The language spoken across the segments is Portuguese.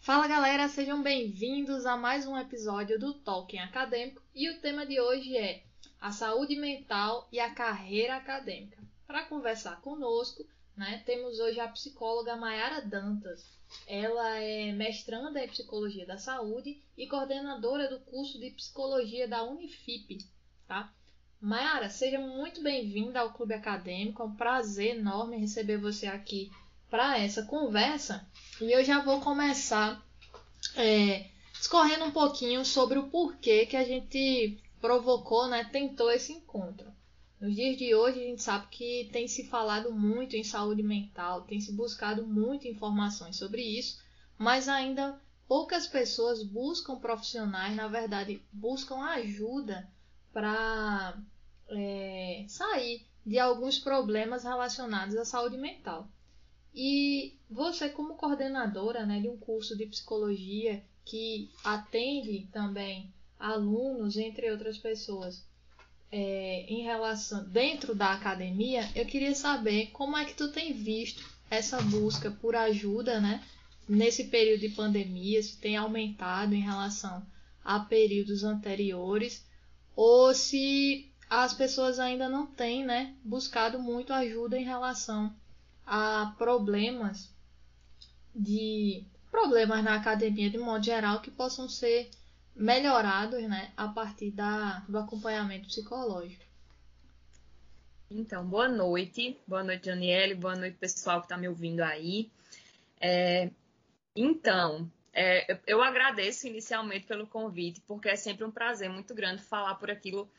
Fala galera, sejam bem-vindos a mais um episódio do Tolkien Acadêmico e o tema de hoje é a saúde mental e a carreira acadêmica. Para conversar conosco, né, temos hoje a psicóloga Mayara Dantas. Ela é mestranda em Psicologia da Saúde e coordenadora do curso de Psicologia da Unifip. Tá? Mayara, seja muito bem-vinda ao Clube Acadêmico. É um prazer enorme receber você aqui para essa conversa. E eu já vou começar é, discorrendo um pouquinho sobre o porquê que a gente provocou, né, tentou esse encontro. Nos dias de hoje, a gente sabe que tem se falado muito em saúde mental, tem se buscado muito informações sobre isso, mas ainda poucas pessoas buscam profissionais, na verdade, buscam ajuda para é, sair de alguns problemas relacionados à saúde mental. E você, como coordenadora né, de um curso de psicologia que atende também alunos, entre outras pessoas, é, em relação dentro da academia, eu queria saber como é que tu tem visto essa busca por ajuda, né? Nesse período de pandemia, se tem aumentado em relação a períodos anteriores, ou se as pessoas ainda não têm, né, buscado muito ajuda em relação a problemas de problemas na academia de modo geral que possam ser melhorados né, a partir da, do acompanhamento psicológico. Então, boa noite. Boa noite, Daniele. Boa noite, pessoal que está me ouvindo aí. É, então, é, eu agradeço inicialmente pelo convite, porque é sempre um prazer muito grande falar por aquilo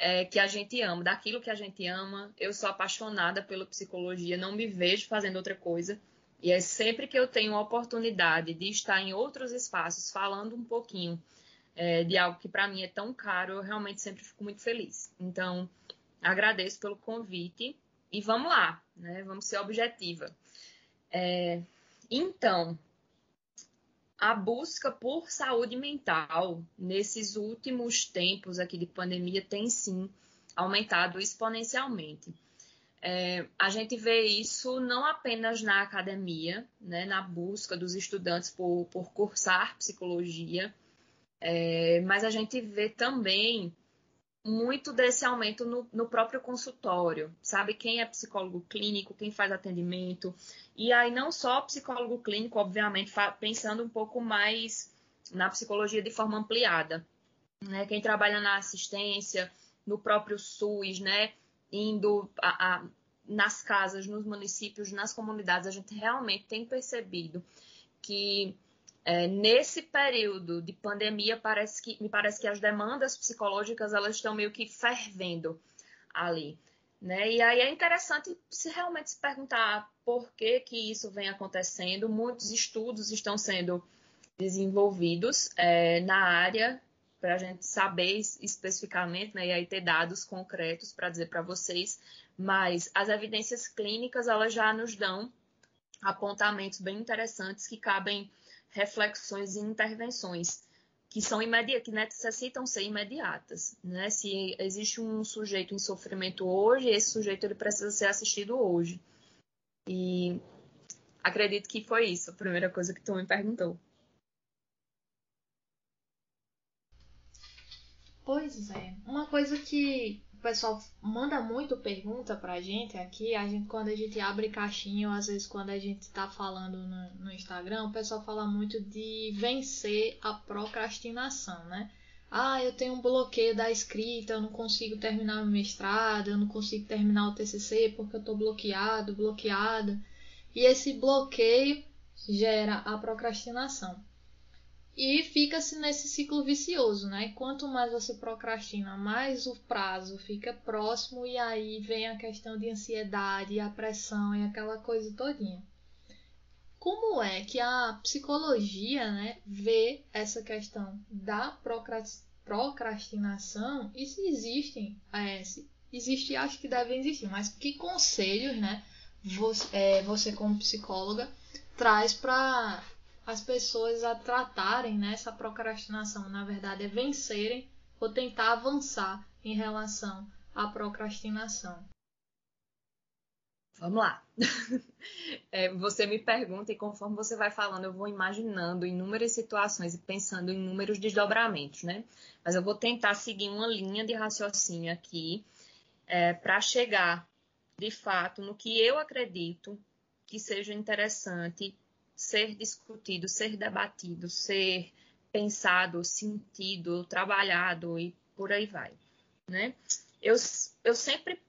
é, que a gente ama, daquilo que a gente ama. Eu sou apaixonada pela psicologia, não me vejo fazendo outra coisa. E é sempre que eu tenho a oportunidade de estar em outros espaços falando um pouquinho é, de algo que para mim é tão caro, eu realmente sempre fico muito feliz. Então, agradeço pelo convite e vamos lá, né? Vamos ser objetiva. É, então, a busca por saúde mental nesses últimos tempos aqui de pandemia tem sim aumentado exponencialmente. É, a gente vê isso não apenas na academia, né, na busca dos estudantes por, por cursar psicologia, é, mas a gente vê também muito desse aumento no, no, próprio consultório, sabe? Quem é psicólogo clínico, quem faz atendimento. E aí, não só psicólogo clínico, obviamente, pensando um pouco mais na psicologia de forma ampliada. Né? Quem trabalha na assistência, no próprio SUS, né? Indo a, a, nas casas, nos municípios, nas comunidades, a gente realmente tem percebido que é, nesse período de pandemia, parece que, me parece que as demandas psicológicas elas estão meio que fervendo ali. Né? E aí é interessante se realmente se perguntar por que, que isso vem acontecendo. Muitos estudos estão sendo desenvolvidos é, na área para a gente saber especificamente né, e aí ter dados concretos para dizer para vocês, mas as evidências clínicas elas já nos dão apontamentos bem interessantes que cabem reflexões e intervenções que são imediatas, que necessitam ser imediatas, né? Se existe um sujeito em sofrimento hoje, esse sujeito ele precisa ser assistido hoje. E acredito que foi isso a primeira coisa que tu me perguntou. Pois é, uma coisa que o pessoal manda muito pergunta pra gente aqui. A gente, quando a gente abre caixinha, ou às vezes quando a gente tá falando no, no Instagram, o pessoal fala muito de vencer a procrastinação, né? Ah, eu tenho um bloqueio da escrita, eu não consigo terminar o mestrado, eu não consigo terminar o TCC porque eu tô bloqueado, bloqueada. E esse bloqueio gera a procrastinação. E fica-se nesse ciclo vicioso, né? Quanto mais você procrastina, mais o prazo fica próximo e aí vem a questão de ansiedade, a pressão e aquela coisa todinha. Como é que a psicologia, né, vê essa questão da procrastinação e se existem, é, se existe, acho que devem existir, mas que conselhos, né, você, é, você como psicóloga traz para as pessoas a tratarem né, essa procrastinação, na verdade, é vencerem ou tentar avançar em relação à procrastinação. Vamos lá. é, você me pergunta e conforme você vai falando, eu vou imaginando inúmeras situações e pensando em inúmeros desdobramentos, né? Mas eu vou tentar seguir uma linha de raciocínio aqui é, para chegar, de fato, no que eu acredito que seja interessante ser discutido, ser debatido, ser pensado, sentido, trabalhado e por aí vai, né? Eu, eu sempre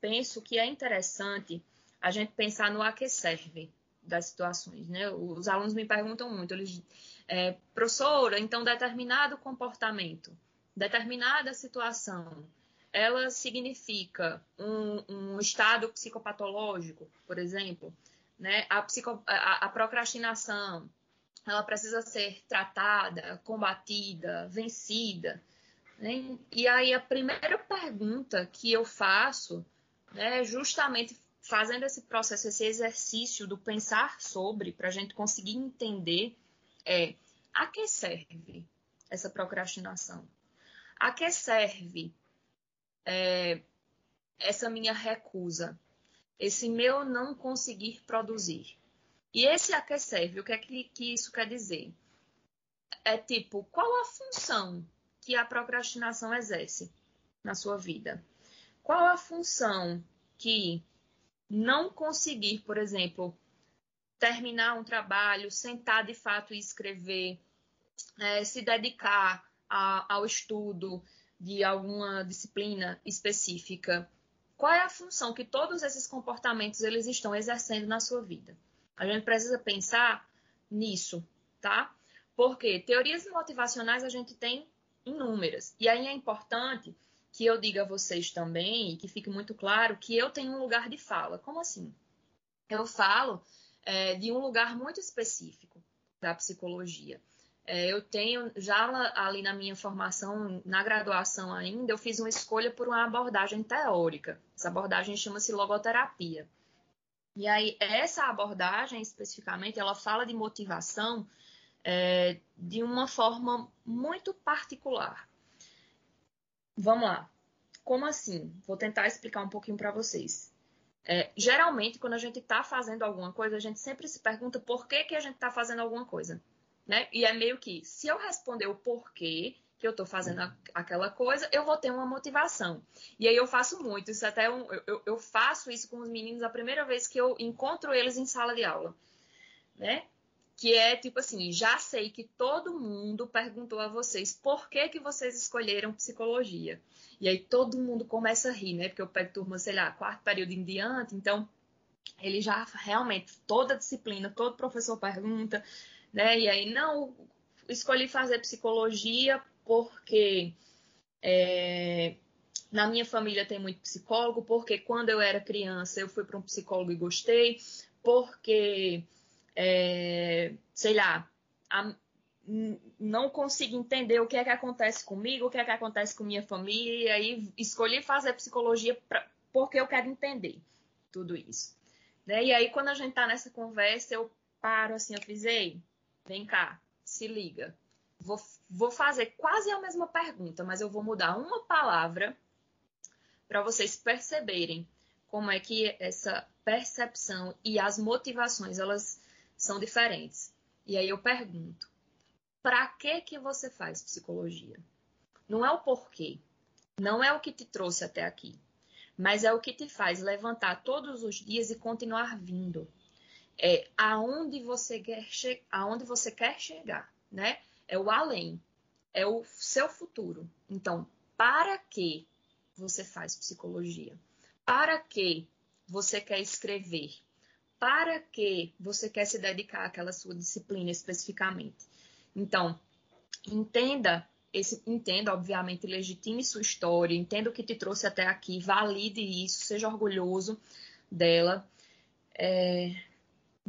penso que é interessante a gente pensar no a que serve das situações, né? Os alunos me perguntam muito, eles, é, professora, então determinado comportamento, determinada situação, ela significa um, um estado psicopatológico, por exemplo, né? A, psico, a, a procrastinação, ela precisa ser tratada, combatida, vencida. Né? E aí a primeira pergunta que eu faço é justamente fazendo esse processo, esse exercício do pensar sobre, para a gente conseguir entender, é a que serve essa procrastinação? A que serve é, essa minha recusa? Esse meu não conseguir produzir? E esse a que serve? O que é que, que isso quer dizer? É tipo, qual a função que a procrastinação exerce na sua vida? Qual a função que não conseguir, por exemplo, terminar um trabalho, sentar de fato e escrever, é, se dedicar a, ao estudo de alguma disciplina específica, qual é a função que todos esses comportamentos eles estão exercendo na sua vida? A gente precisa pensar nisso, tá? Porque teorias motivacionais a gente tem inúmeras. E aí é importante que eu diga a vocês também, e que fique muito claro, que eu tenho um lugar de fala. Como assim? Eu falo é, de um lugar muito específico da psicologia. É, eu tenho, já ali na minha formação, na graduação ainda, eu fiz uma escolha por uma abordagem teórica. Essa abordagem chama-se logoterapia. E aí, essa abordagem, especificamente, ela fala de motivação é, de uma forma muito particular. Vamos lá. Como assim? Vou tentar explicar um pouquinho para vocês. É, geralmente, quando a gente está fazendo alguma coisa, a gente sempre se pergunta por que, que a gente está fazendo alguma coisa. Né? E é meio que, se eu responder o porquê que eu estou fazendo aquela coisa, eu vou ter uma motivação. E aí eu faço muito, isso até um, eu, eu faço isso com os meninos a primeira vez que eu encontro eles em sala de aula. Né? que é tipo assim, já sei que todo mundo perguntou a vocês por que, que vocês escolheram psicologia. E aí todo mundo começa a rir, né? Porque eu pego turma, sei lá, quarto período em diante, então ele já realmente, toda disciplina, todo professor pergunta, né? E aí, não, escolhi fazer psicologia porque é, na minha família tem muito psicólogo, porque quando eu era criança eu fui para um psicólogo e gostei, porque é, sei lá, a, não consigo entender o que é que acontece comigo, o que é que acontece com minha família, e aí escolhi fazer psicologia pra, porque eu quero entender tudo isso. Né? E aí, quando a gente tá nessa conversa, eu paro assim, eu fiz, ei, vem cá, se liga. Vou, vou fazer quase a mesma pergunta, mas eu vou mudar uma palavra para vocês perceberem como é que essa percepção e as motivações, elas são diferentes. E aí eu pergunto: para que que você faz psicologia? Não é o porquê, não é o que te trouxe até aqui, mas é o que te faz levantar todos os dias e continuar vindo. É aonde você quer, aonde você quer chegar, né? É o além, é o seu futuro. Então, para que você faz psicologia? Para que você quer escrever? para que você quer se dedicar àquela sua disciplina especificamente. Então, entenda esse, entenda, obviamente, legitime sua história, entenda o que te trouxe até aqui, valide isso, seja orgulhoso dela. É,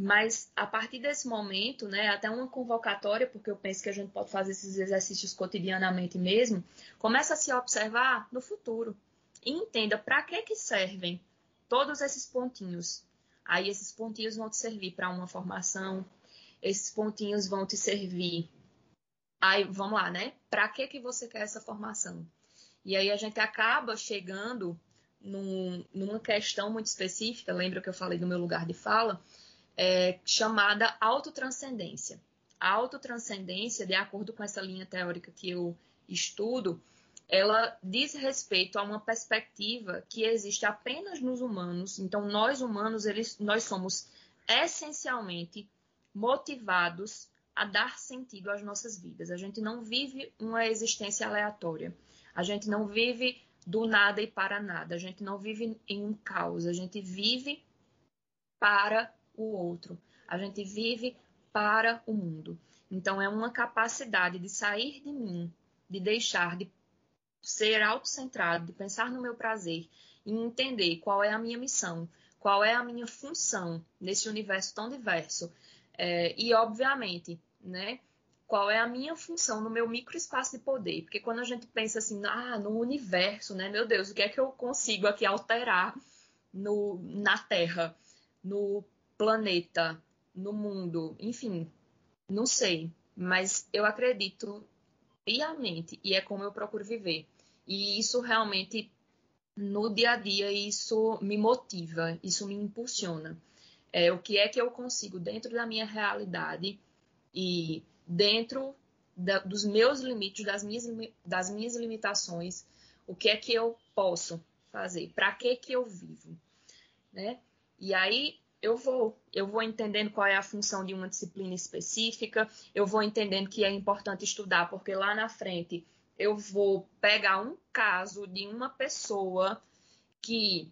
mas a partir desse momento, né, até uma convocatória, porque eu penso que a gente pode fazer esses exercícios cotidianamente mesmo, começa a se observar no futuro. E entenda para que, que servem todos esses pontinhos Aí esses pontinhos vão te servir para uma formação, esses pontinhos vão te servir. Aí, vamos lá, né? Para que, que você quer essa formação? E aí a gente acaba chegando num, numa questão muito específica, lembra que eu falei do meu lugar de fala? É, chamada autotranscendência. A autotranscendência, de acordo com essa linha teórica que eu estudo, ela diz respeito a uma perspectiva que existe apenas nos humanos. Então, nós humanos, eles, nós somos essencialmente motivados a dar sentido às nossas vidas. A gente não vive uma existência aleatória. A gente não vive do nada e para nada. A gente não vive em um caos. A gente vive para o outro. A gente vive para o mundo. Então, é uma capacidade de sair de mim, de deixar de ser autocentrado, de pensar no meu prazer e entender qual é a minha missão, qual é a minha função nesse universo tão diverso. É, e, obviamente, né? Qual é a minha função no meu microespaço de poder? Porque quando a gente pensa assim, ah, no universo, né? Meu Deus, o que é que eu consigo aqui alterar no, na Terra, no planeta, no mundo, enfim, não sei. Mas eu acredito piamente e é como eu procuro viver. E isso realmente no dia a dia isso me motiva, isso me impulsiona. É, o que é que eu consigo dentro da minha realidade e dentro da, dos meus limites, das minhas, das minhas limitações, o que é que eu posso fazer? Para que que eu vivo? Né? E aí eu vou, eu vou entendendo qual é a função de uma disciplina específica, eu vou entendendo que é importante estudar, porque lá na frente eu vou pegar um caso de uma pessoa que,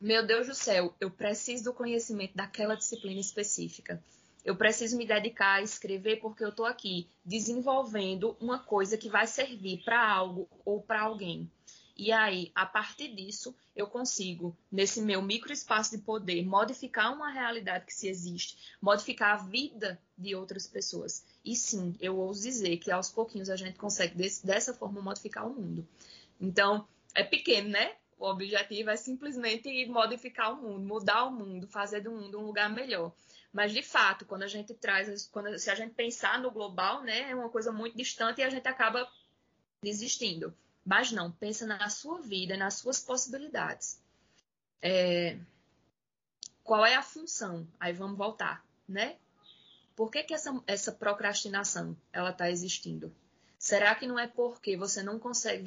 meu Deus do céu, eu preciso do conhecimento daquela disciplina específica. Eu preciso me dedicar a escrever porque eu estou aqui desenvolvendo uma coisa que vai servir para algo ou para alguém. E aí, a partir disso, eu consigo, nesse meu microespaço de poder, modificar uma realidade que se existe, modificar a vida de outras pessoas. E sim, eu ouso dizer que aos pouquinhos a gente consegue, desse, dessa forma, modificar o mundo. Então, é pequeno, né? O objetivo é simplesmente modificar o mundo, mudar o mundo, fazer do mundo um lugar melhor. Mas, de fato, quando a gente traz, quando, se a gente pensar no global, né, é uma coisa muito distante e a gente acaba desistindo. Mas não, pensa na sua vida, nas suas possibilidades. É... Qual é a função? Aí vamos voltar, né? Por que, que essa, essa procrastinação ela está existindo? Será que não é porque você não consegue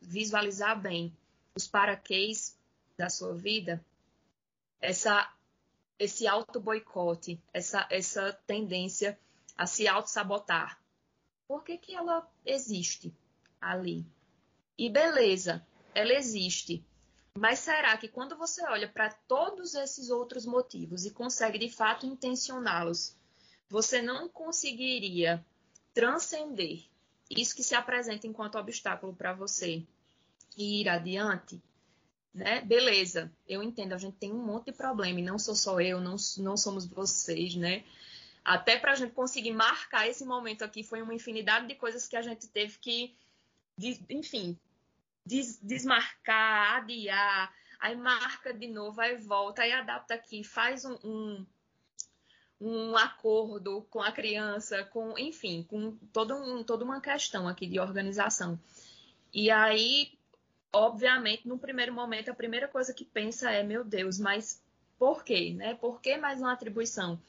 visualizar bem os paraquês da sua vida? Essa esse auto-boicote, essa, essa tendência a se auto-sabotar. Por que, que ela existe ali? E beleza, ela existe. Mas será que quando você olha para todos esses outros motivos e consegue de fato intencioná-los, você não conseguiria transcender isso que se apresenta enquanto obstáculo para você e ir adiante? né? Beleza, eu entendo, a gente tem um monte de problema e não sou só eu, não, não somos vocês, né? Até para a gente conseguir marcar esse momento aqui foi uma infinidade de coisas que a gente teve que, enfim, des, desmarcar, adiar, aí marca de novo, aí volta, aí adapta aqui, faz um, um, um acordo com a criança, com, enfim, com todo um, toda uma questão aqui de organização. E aí obviamente, no primeiro momento, a primeira coisa que pensa é, meu Deus, mas por quê? Né? Por que mais uma atribuição?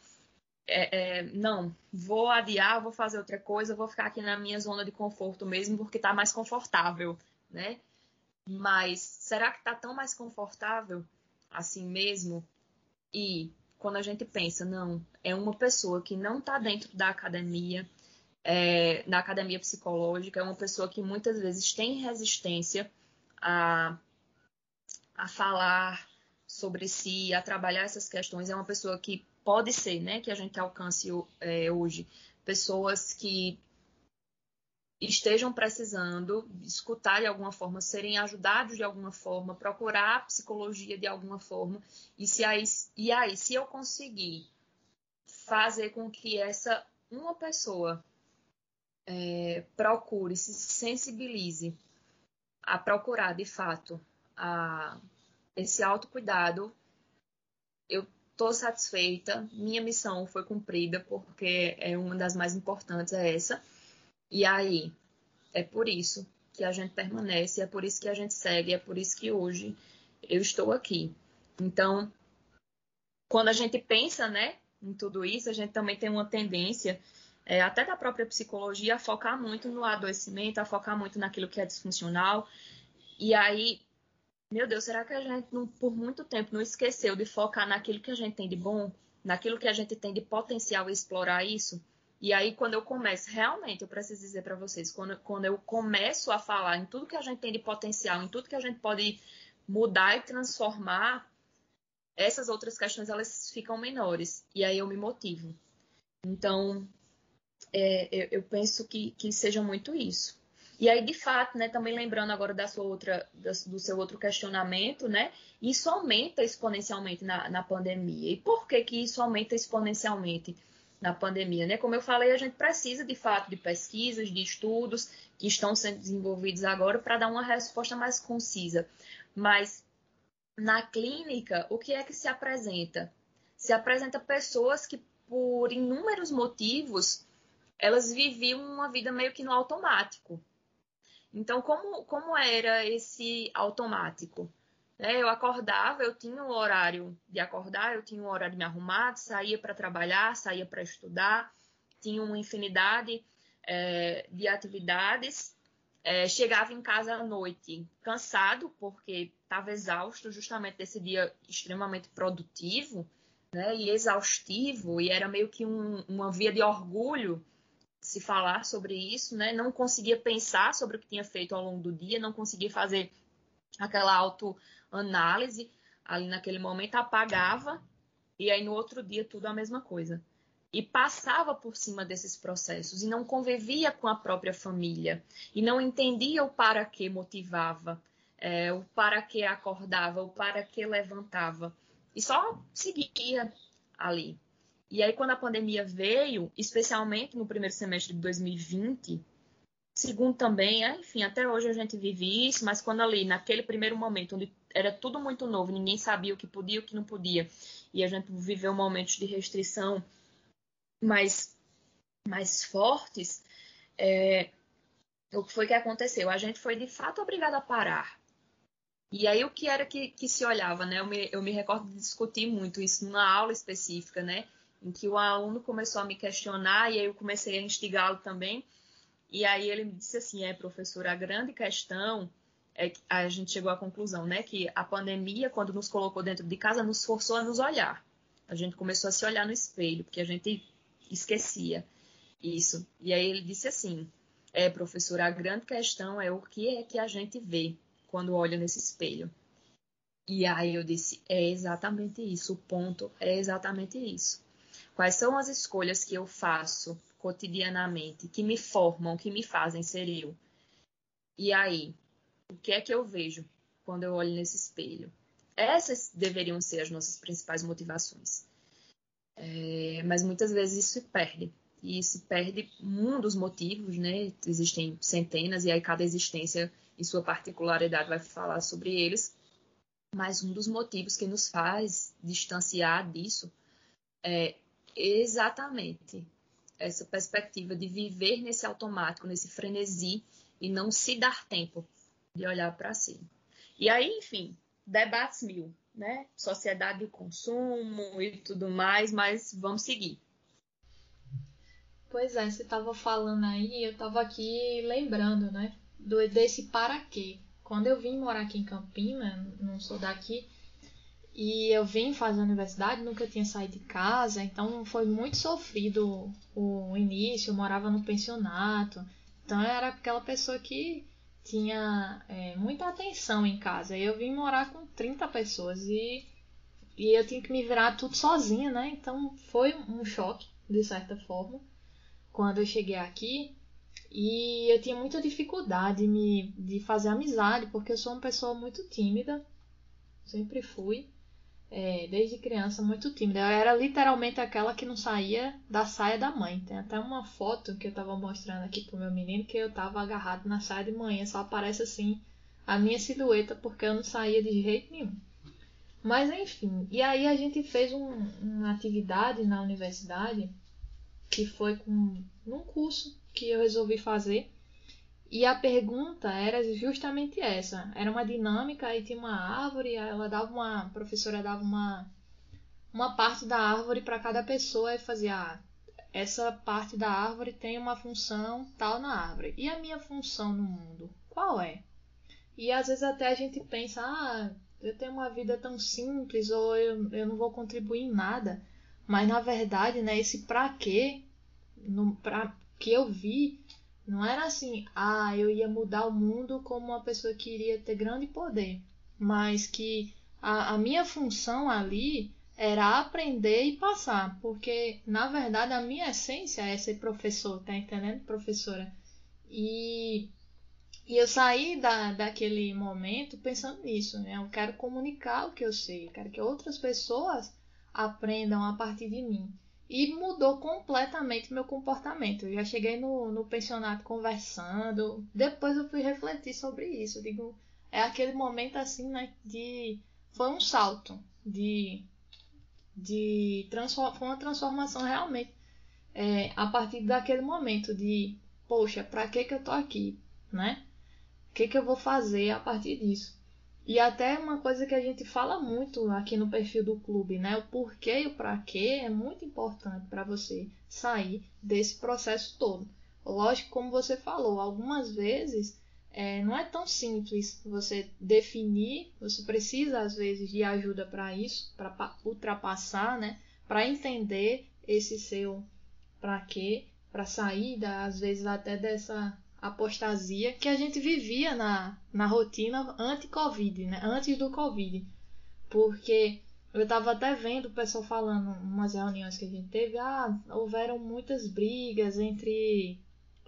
É, é, não, vou adiar, vou fazer outra coisa, vou ficar aqui na minha zona de conforto mesmo, porque está mais confortável, né? Mas será que está tão mais confortável assim mesmo? E quando a gente pensa, não, é uma pessoa que não está dentro da academia, é, na academia psicológica, é uma pessoa que muitas vezes tem resistência a, a falar sobre si, a trabalhar essas questões, é uma pessoa que pode ser, né, que a gente alcance é, hoje, pessoas que estejam precisando escutar de alguma forma, serem ajudados de alguma forma, procurar psicologia de alguma forma, e se aí, e aí se eu conseguir fazer com que essa uma pessoa é, procure, se sensibilize a procurar, de fato, a, esse autocuidado, eu estou satisfeita, minha missão foi cumprida, porque é uma das mais importantes, é essa. E aí, é por isso que a gente permanece, é por isso que a gente segue, é por isso que hoje eu estou aqui. Então, quando a gente pensa, né, em tudo isso, a gente também tem uma tendência, é, até da própria psicologia, a focar muito no adoecimento, a focar muito naquilo que é disfuncional. E aí, meu Deus, será que a gente, não, por muito tempo, não esqueceu de focar naquilo que a gente tem de bom, naquilo que a gente tem de potencial e explorar isso? E aí, quando eu começo, realmente, eu preciso dizer para vocês, quando, quando eu começo a falar em tudo que a gente tem de potencial, em tudo que a gente pode mudar e transformar, essas outras questões elas ficam menores. E aí eu me motivo. Então, é, eu, eu, penso que, que seja muito isso. E aí, de fato, né, também lembrando agora da sua outra, do seu outro questionamento, né, isso aumenta exponencialmente na, na pandemia. E por que, que isso aumenta exponencialmente na pandemia? Né? Como eu falei, a gente precisa, de fato, de pesquisas, de estudos que estão sendo desenvolvidos agora para dar uma resposta mais concisa. Mas na clínica, o que é que se apresenta? Se apresenta pessoas que, por inúmeros motivos, elas viviam uma vida meio que no automático. Então, como, como era esse automático? É, eu acordava, eu tinha um horário de acordar, eu tinha um horário de me arrumar, saía para trabalhar, saía para estudar, tinha uma infinidade é, de atividades é, chegava em casa à noite cansado, porque estava exausto justamente desse dia extremamente produtivo né, e exaustivo, e era meio que um, uma via de orgulho se falar sobre isso, né? não conseguia pensar sobre o que tinha feito ao longo do dia, não conseguia fazer aquela autoanálise ali naquele momento, apagava, e aí no outro dia tudo a mesma coisa e passava por cima desses processos e não convivia com a própria família e não entendia o para que motivava, é, o para que acordava, o para que levantava e só seguia ali. E aí quando a pandemia veio, especialmente no primeiro semestre de 2020, segundo também, é, enfim, até hoje a gente vive isso, mas quando ali naquele primeiro momento onde era tudo muito novo, ninguém sabia o que podia e o que não podia, e a gente viveu momentos de restrição mais, mais fortes, é, o que foi que aconteceu? A gente foi de fato obrigado a parar. E aí o que era que, que se olhava, né? Eu me, eu me recordo de discutir muito isso numa aula específica, né? Em que o aluno começou a me questionar e aí eu comecei a instigá-lo também. E aí ele me disse assim, é, professor, a grande questão é a gente chegou à conclusão, né? Que a pandemia, quando nos colocou dentro de casa, nos forçou a nos olhar. A gente começou a se olhar no espelho, porque a gente esquecia isso. E aí ele disse assim: É, professor, a grande questão é o que é que a gente vê quando olha nesse espelho. E aí eu disse: É exatamente isso, o ponto é exatamente isso. Quais são as escolhas que eu faço cotidianamente, que me formam, que me fazem ser eu? E aí, o que é que eu vejo quando eu olho nesse espelho? Essas deveriam ser as nossas principais motivações. É, mas muitas vezes isso se perde. E se perde um dos motivos, né? Existem centenas, e aí cada existência, em sua particularidade, vai falar sobre eles. Mas um dos motivos que nos faz distanciar disso é exatamente essa perspectiva de viver nesse automático, nesse frenesi, e não se dar tempo de olhar para si. E aí, enfim, debates mil né? Sociedade de consumo e tudo mais, mas vamos seguir. Pois é, você estava falando aí, eu estava aqui lembrando, né? Do, desse para quê. Quando eu vim morar aqui em Campinas, não sou daqui, e eu vim fazer a universidade, nunca tinha saído de casa, então foi muito sofrido o início, eu morava no pensionato. Então eu era aquela pessoa que tinha é, muita atenção em casa. Eu vim morar com 30 pessoas e, e eu tinha que me virar tudo sozinha, né? Então foi um choque, de certa forma, quando eu cheguei aqui. E eu tinha muita dificuldade me, de fazer amizade, porque eu sou uma pessoa muito tímida, sempre fui é, desde criança muito tímida. Eu era literalmente aquela que não saía da saia da mãe. Tem até uma foto que eu tava mostrando aqui pro meu menino que eu tava agarrado na saia de manhã. Só aparece assim a minha silhueta porque eu não saía de jeito nenhum. Mas enfim, e aí a gente fez um, uma atividade na universidade que foi com num curso que eu resolvi fazer e a pergunta era justamente essa. Era uma dinâmica, aí tinha uma árvore, ela dava uma. A professora dava uma, uma parte da árvore para cada pessoa e fazia ah, essa parte da árvore tem uma função tal na árvore. E a minha função no mundo, qual é? E às vezes até a gente pensa, ah, eu tenho uma vida tão simples ou eu, eu não vou contribuir em nada. Mas na verdade, né, esse pra quê, no, pra, que eu vi, não era assim, ah, eu ia mudar o mundo como uma pessoa que iria ter grande poder. Mas que a, a minha função ali era aprender e passar, porque na verdade a minha essência é ser professor, tá entendendo, professora? E, e eu saí da, daquele momento pensando nisso, né? Eu quero comunicar o que eu sei, eu quero que outras pessoas aprendam a partir de mim. E mudou completamente meu comportamento. Eu já cheguei no, no pensionato conversando, depois eu fui refletir sobre isso. Eu digo, é aquele momento assim, né? De. Foi um salto de de transform, foi uma transformação realmente é, a partir daquele momento de poxa para que que eu tô aqui né o que que eu vou fazer a partir disso e até uma coisa que a gente fala muito aqui no perfil do clube né o porquê e o para quê é muito importante para você sair desse processo todo lógico como você falou algumas vezes é, não é tão simples você definir, você precisa às vezes de ajuda para isso, para ultrapassar, né? Para entender esse seu para quê, para sair às vezes até dessa apostasia que a gente vivia na, na rotina anti-Covid, né? Antes do Covid. Porque eu estava até vendo o pessoal falando umas reuniões que a gente teve, ah, houveram muitas brigas entre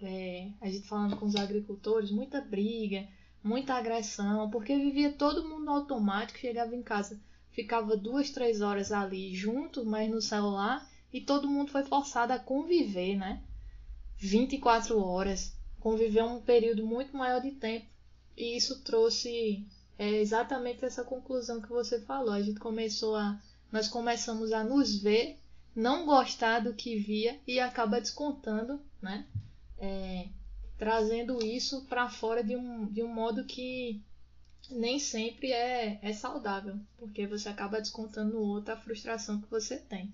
é, a gente falando com os agricultores, muita briga, muita agressão, porque vivia todo mundo automático, chegava em casa, ficava duas, três horas ali junto, mas no celular, e todo mundo foi forçado a conviver, né? 24 horas, conviver um período muito maior de tempo. E isso trouxe é, exatamente essa conclusão que você falou. A gente começou a. Nós começamos a nos ver, não gostar do que via e acaba descontando, né? é, trazendo isso para fora de um, de um modo que nem sempre é, é saudável, porque você acaba descontando no outro a frustração que você tem.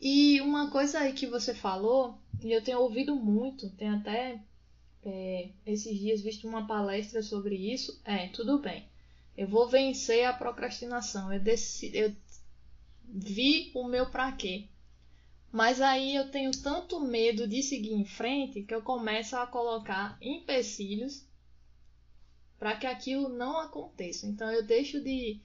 E uma coisa aí que você falou, e eu tenho ouvido muito, tenho até é, esses dias visto uma palestra sobre isso, é, tudo bem. Eu vou vencer a procrastinação. Eu, decidi, eu vi o meu pra quê. Mas aí eu tenho tanto medo de seguir em frente que eu começo a colocar empecilhos para que aquilo não aconteça. Então eu deixo de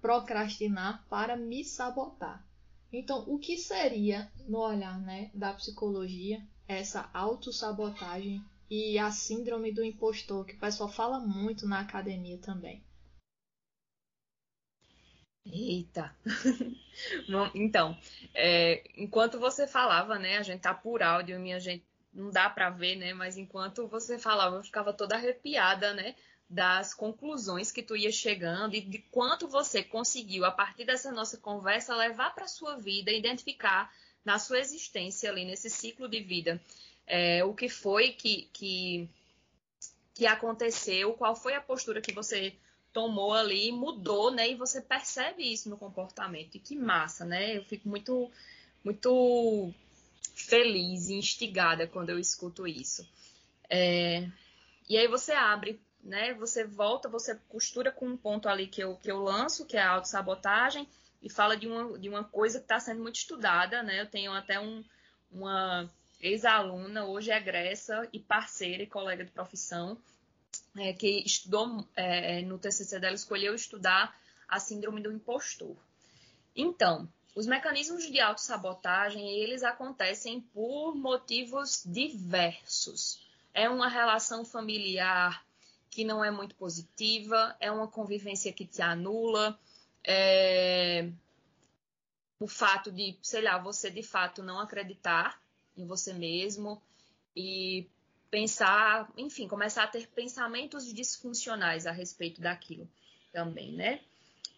procrastinar para me sabotar. Então, o que seria, no olhar né, da psicologia, essa autossabotagem e a síndrome do impostor, que o pessoal fala muito na academia também? Eita! então, é, enquanto você falava, né? A gente tá por áudio, minha gente não dá para ver, né? Mas enquanto você falava, eu ficava toda arrepiada, né? Das conclusões que tu ia chegando e de quanto você conseguiu, a partir dessa nossa conversa, levar para sua vida, identificar na sua existência ali, nesse ciclo de vida, é, o que foi que, que, que aconteceu, qual foi a postura que você tomou ali, mudou, né? E você percebe isso no comportamento. E que massa, né? Eu fico muito, muito feliz e instigada quando eu escuto isso. É... E aí você abre, né? Você volta, você costura com um ponto ali que eu, que eu lanço, que é a autossabotagem, e fala de uma, de uma coisa que está sendo muito estudada, né? Eu tenho até um, uma ex-aluna, hoje egressa e parceira e colega de profissão, é, que estudou é, no TCC dela, escolheu estudar a síndrome do impostor. Então, os mecanismos de autossabotagem, eles acontecem por motivos diversos. É uma relação familiar que não é muito positiva, é uma convivência que te anula, é o fato de, sei lá, você de fato não acreditar em você mesmo e pensar, enfim, começar a ter pensamentos disfuncionais a respeito daquilo também, né?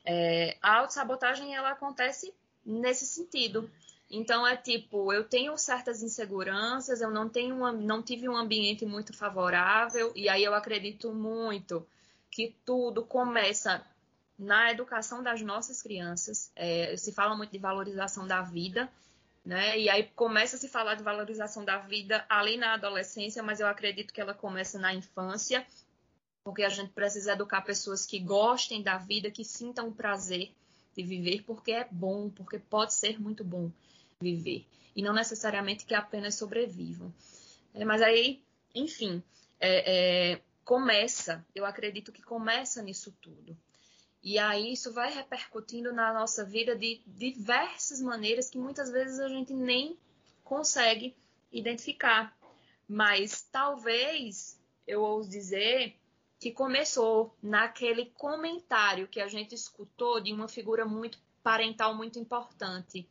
É, a autossabotagem, ela acontece nesse sentido. Então, é tipo, eu tenho certas inseguranças, eu não, tenho uma, não tive um ambiente muito favorável, e aí eu acredito muito que tudo começa na educação das nossas crianças. É, se fala muito de valorização da vida, né? E aí começa a se falar de valorização da vida ali na adolescência, mas eu acredito que ela começa na infância, porque a gente precisa educar pessoas que gostem da vida, que sintam o prazer de viver, porque é bom, porque pode ser muito bom viver, e não necessariamente que apenas sobrevivam. É, mas aí, enfim, é, é, começa, eu acredito que começa nisso tudo. E aí isso vai repercutindo na nossa vida de diversas maneiras que muitas vezes a gente nem consegue identificar. Mas talvez eu ouso dizer que começou naquele comentário que a gente escutou de uma figura muito parental muito importante.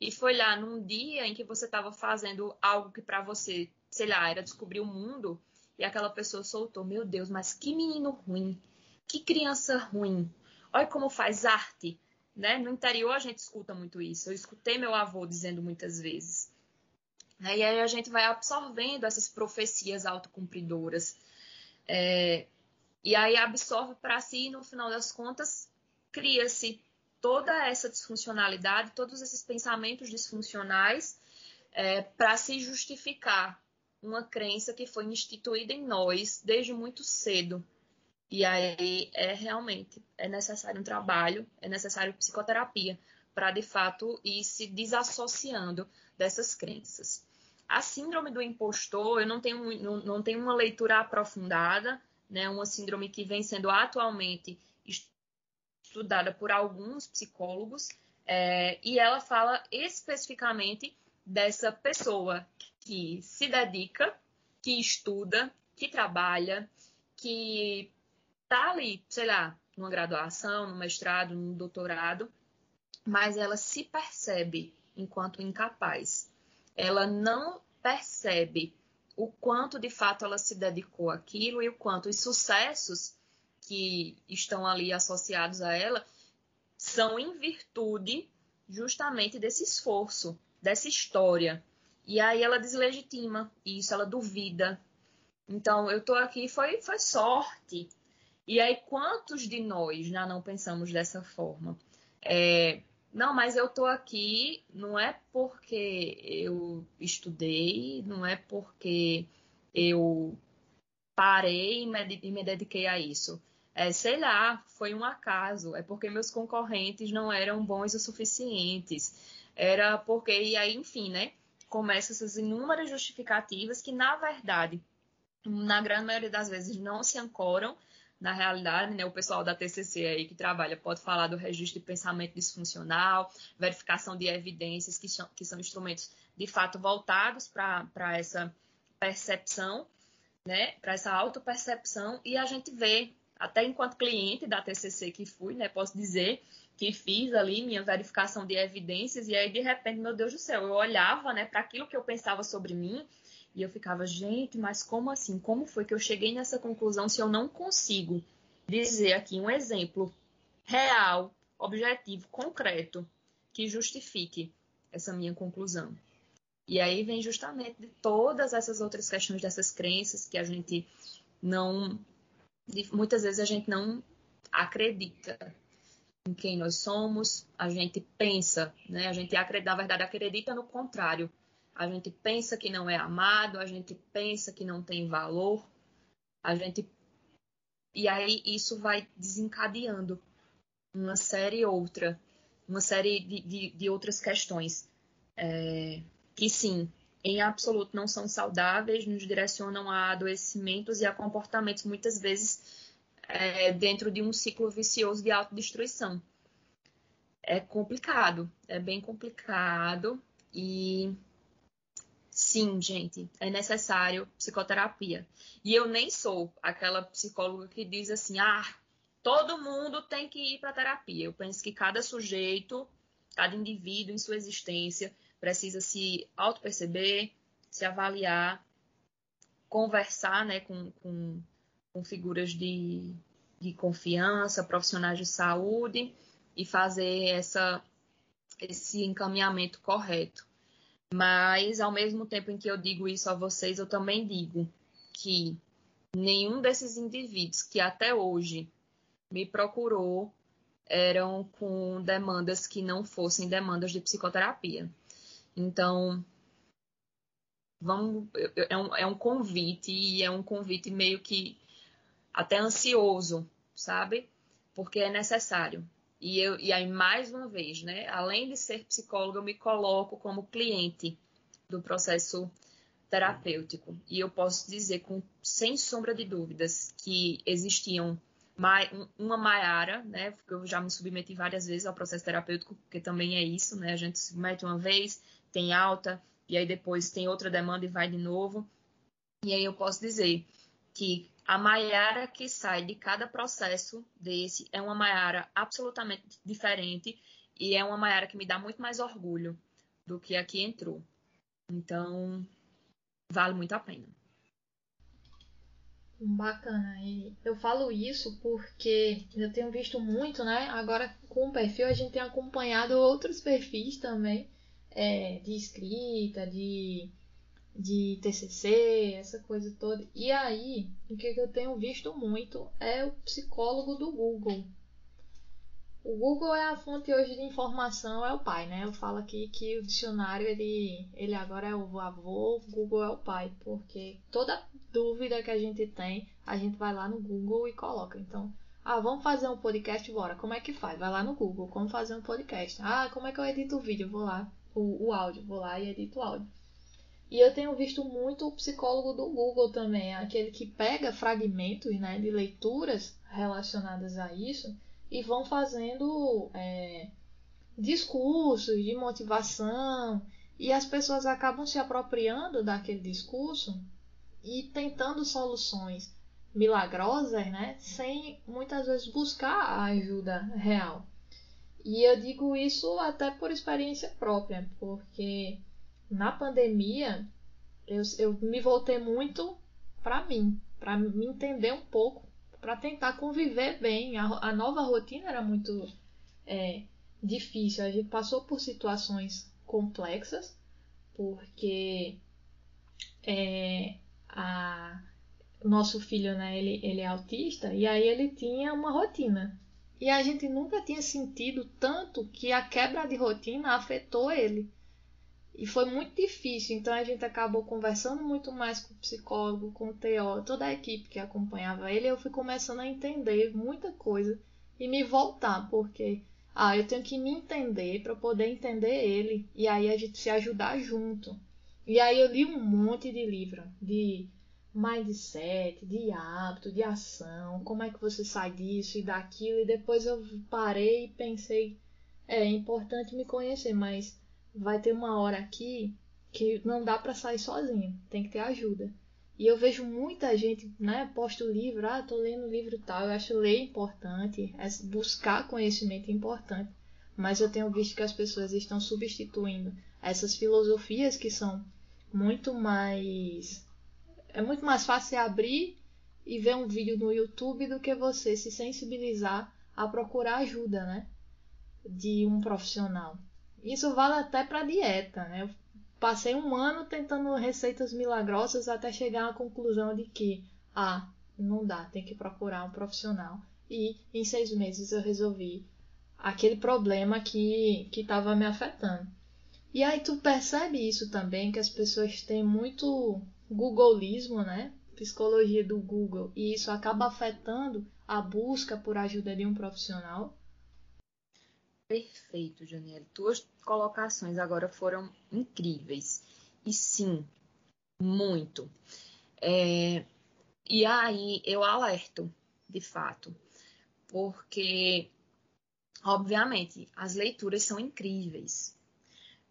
E foi lá num dia em que você estava fazendo algo que para você, sei lá, era descobrir o mundo, e aquela pessoa soltou: Meu Deus, mas que menino ruim, que criança ruim, olha como faz arte. Né? No interior a gente escuta muito isso. Eu escutei meu avô dizendo muitas vezes. E aí a gente vai absorvendo essas profecias autocumpridoras. É, e aí absorve para si e no final das contas cria-se toda essa disfuncionalidade, todos esses pensamentos disfuncionais é, para se justificar uma crença que foi instituída em nós desde muito cedo. E aí é realmente é necessário um trabalho, é necessário psicoterapia para de fato ir se desassociando dessas crenças. A síndrome do impostor, eu não tenho, não, não tenho uma leitura aprofundada, né, uma síndrome que vem sendo atualmente estudada por alguns psicólogos, é, e ela fala especificamente dessa pessoa que se dedica, que estuda, que trabalha, que está ali, sei lá, numa graduação, no mestrado, no doutorado, mas ela se percebe enquanto incapaz. Ela não percebe o quanto de fato ela se dedicou àquilo e o quanto os sucessos que estão ali associados a ela são em virtude justamente desse esforço, dessa história. E aí ela deslegitima isso, ela duvida. Então, eu tô aqui, foi, foi sorte. E aí, quantos de nós já não pensamos dessa forma? É, não, mas eu tô aqui não é porque eu estudei, não é porque eu parei e me, e me dediquei a isso. É, sei lá, foi um acaso, é porque meus concorrentes não eram bons o suficientes. Era porque, e aí, enfim, né? Começam essas inúmeras justificativas que, na verdade, na grande maioria das vezes, não se ancoram na realidade, né, o pessoal da TCC aí que trabalha pode falar do registro de pensamento disfuncional, verificação de evidências, que são, que são instrumentos de fato voltados para essa percepção, né, para essa autopercepção, e a gente vê, até enquanto cliente da TCC que fui, né, posso dizer que fiz ali minha verificação de evidências, e aí de repente, meu Deus do céu, eu olhava né, para aquilo que eu pensava sobre mim e eu ficava, gente, mas como assim? Como foi que eu cheguei nessa conclusão se eu não consigo dizer aqui um exemplo real, objetivo, concreto, que justifique essa minha conclusão? E aí vem justamente de todas essas outras questões dessas crenças que a gente não. Muitas vezes a gente não acredita em quem nós somos, a gente pensa, né? A gente acredita, na verdade acredita no contrário a gente pensa que não é amado, a gente pensa que não tem valor, a gente. E aí isso vai desencadeando uma série outra, uma série de, de, de outras questões é, que sim, em absoluto não são saudáveis, nos direcionam a adoecimentos e a comportamentos muitas vezes é, dentro de um ciclo vicioso de autodestruição. É complicado, é bem complicado e Sim, gente, é necessário psicoterapia. E eu nem sou aquela psicóloga que diz assim: ah, todo mundo tem que ir para terapia. Eu penso que cada sujeito, cada indivíduo em sua existência precisa se auto-perceber, se avaliar, conversar né, com, com, com figuras de, de confiança, profissionais de saúde e fazer essa, esse encaminhamento correto. Mas, ao mesmo tempo em que eu digo isso a vocês, eu também digo que nenhum desses indivíduos que até hoje me procurou eram com demandas que não fossem demandas de psicoterapia. Então, vamos, é um, é um convite e é um convite meio que até ansioso, sabe? Porque é necessário. E, eu, e aí, mais uma vez, né? Além de ser psicóloga, eu me coloco como cliente do processo terapêutico. E eu posso dizer, com, sem sombra de dúvidas, que existiam uma Maiara, né? Porque eu já me submeti várias vezes ao processo terapêutico, porque também é isso, né? A gente se submete uma vez, tem alta, e aí depois tem outra demanda e vai de novo. E aí eu posso dizer que a Maiara que sai de cada processo desse é uma Maiara absolutamente diferente e é uma Maiara que me dá muito mais orgulho do que a que entrou. Então, vale muito a pena. Bacana. E eu falo isso porque eu tenho visto muito, né? Agora com o perfil a gente tem acompanhado outros perfis também é, de escrita, de, de TCC, essa coisa toda. E aí, o que eu tenho visto muito é o psicólogo do Google. O Google é a fonte hoje de informação, é o pai, né? Eu falo aqui que o dicionário, ele, ele agora é o avô, o Google é o pai, porque toda dúvida que a gente tem, a gente vai lá no Google e coloca. Então, ah, vamos fazer um podcast, bora. Como é que faz? Vai lá no Google, como fazer um podcast. Ah, como é que eu edito o vídeo? Vou lá, o, o áudio, vou lá e edito o áudio. E eu tenho visto muito o psicólogo do Google também, aquele que pega fragmentos né, de leituras relacionadas a isso e vão fazendo é, discursos de motivação e as pessoas acabam se apropriando daquele discurso e tentando soluções milagrosas, né, sem muitas vezes buscar a ajuda real. E eu digo isso até por experiência própria, porque na pandemia eu, eu me voltei muito para mim, para me entender um pouco para tentar conviver bem. A, a, nova rotina era muito é, difícil. A gente passou por situações complexas, porque é, a, nosso filho, né, ele, ele é autista, e aí ele tinha uma rotina. E a gente nunca tinha sentido tanto que a quebra de rotina afetou ele. E foi muito difícil, então a gente acabou conversando muito mais com o psicólogo, com o TO, toda a equipe que acompanhava ele. Eu fui começando a entender muita coisa e me voltar, porque ah, eu tenho que me entender para poder entender ele e aí a gente se ajudar junto. E aí eu li um monte de livro de mindset, de hábito, de ação, como é que você sai disso e daquilo, e depois eu parei e pensei, é, é importante me conhecer, mas vai ter uma hora aqui que não dá para sair sozinho, tem que ter ajuda. E eu vejo muita gente, né, posta o livro, ah, tô lendo o livro tal, eu acho ler importante, é buscar conhecimento importante, mas eu tenho visto que as pessoas estão substituindo essas filosofias que são muito mais é muito mais fácil abrir e ver um vídeo no YouTube do que você se sensibilizar a procurar ajuda, né, de um profissional. Isso vale até para dieta, né? Eu passei um ano tentando receitas milagrosas até chegar à conclusão de que, ah, não dá, tem que procurar um profissional. E em seis meses eu resolvi aquele problema que estava me afetando. E aí tu percebe isso também, que as pessoas têm muito googlismo, né? Psicologia do Google, e isso acaba afetando a busca por ajuda de um profissional. Perfeito, Janiele. Tuas colocações agora foram incríveis. E sim, muito. É, e aí eu alerto, de fato, porque, obviamente, as leituras são incríveis,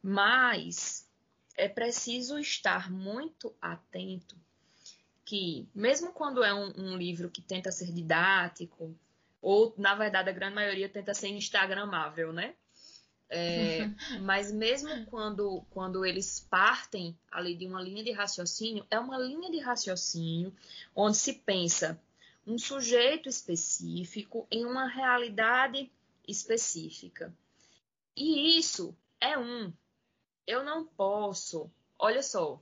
mas é preciso estar muito atento que, mesmo quando é um, um livro que tenta ser didático, ou, na verdade, a grande maioria tenta ser instagramável, né? É, mas mesmo quando, quando eles partem ali de uma linha de raciocínio, é uma linha de raciocínio onde se pensa um sujeito específico em uma realidade específica. E isso é um. Eu não posso, olha só,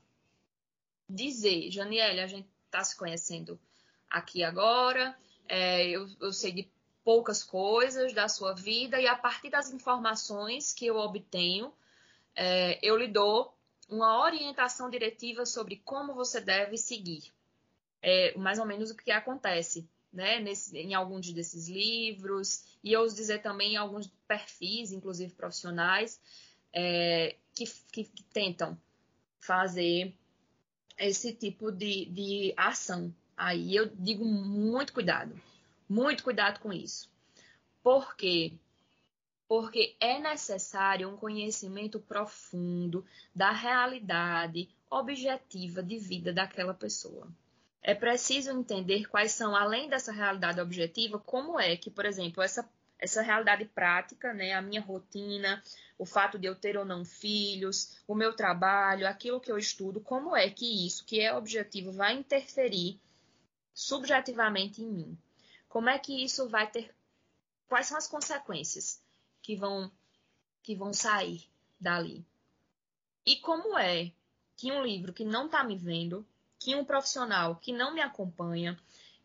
dizer, Janiele, a gente está se conhecendo aqui agora, é, eu, eu sei de poucas coisas da sua vida e a partir das informações que eu obtenho, é, eu lhe dou uma orientação diretiva sobre como você deve seguir. É mais ou menos o que acontece né, nesse, em alguns desses livros, e eu ouso dizer também em alguns perfis, inclusive profissionais, é, que, que, que, tentam fazer esse tipo de, de ação. Aí eu digo muito cuidado, muito cuidado com isso. Por quê? Porque é necessário um conhecimento profundo da realidade objetiva de vida daquela pessoa. É preciso entender quais são, além dessa realidade objetiva, como é que, por exemplo, essa, essa realidade prática, né, a minha rotina, o fato de eu ter ou não filhos, o meu trabalho, aquilo que eu estudo, como é que isso, que é objetivo, vai interferir subjetivamente em mim? Como é que isso vai ter. Quais são as consequências que vão, que vão sair dali? E como é que um livro que não está me vendo, que um profissional que não me acompanha,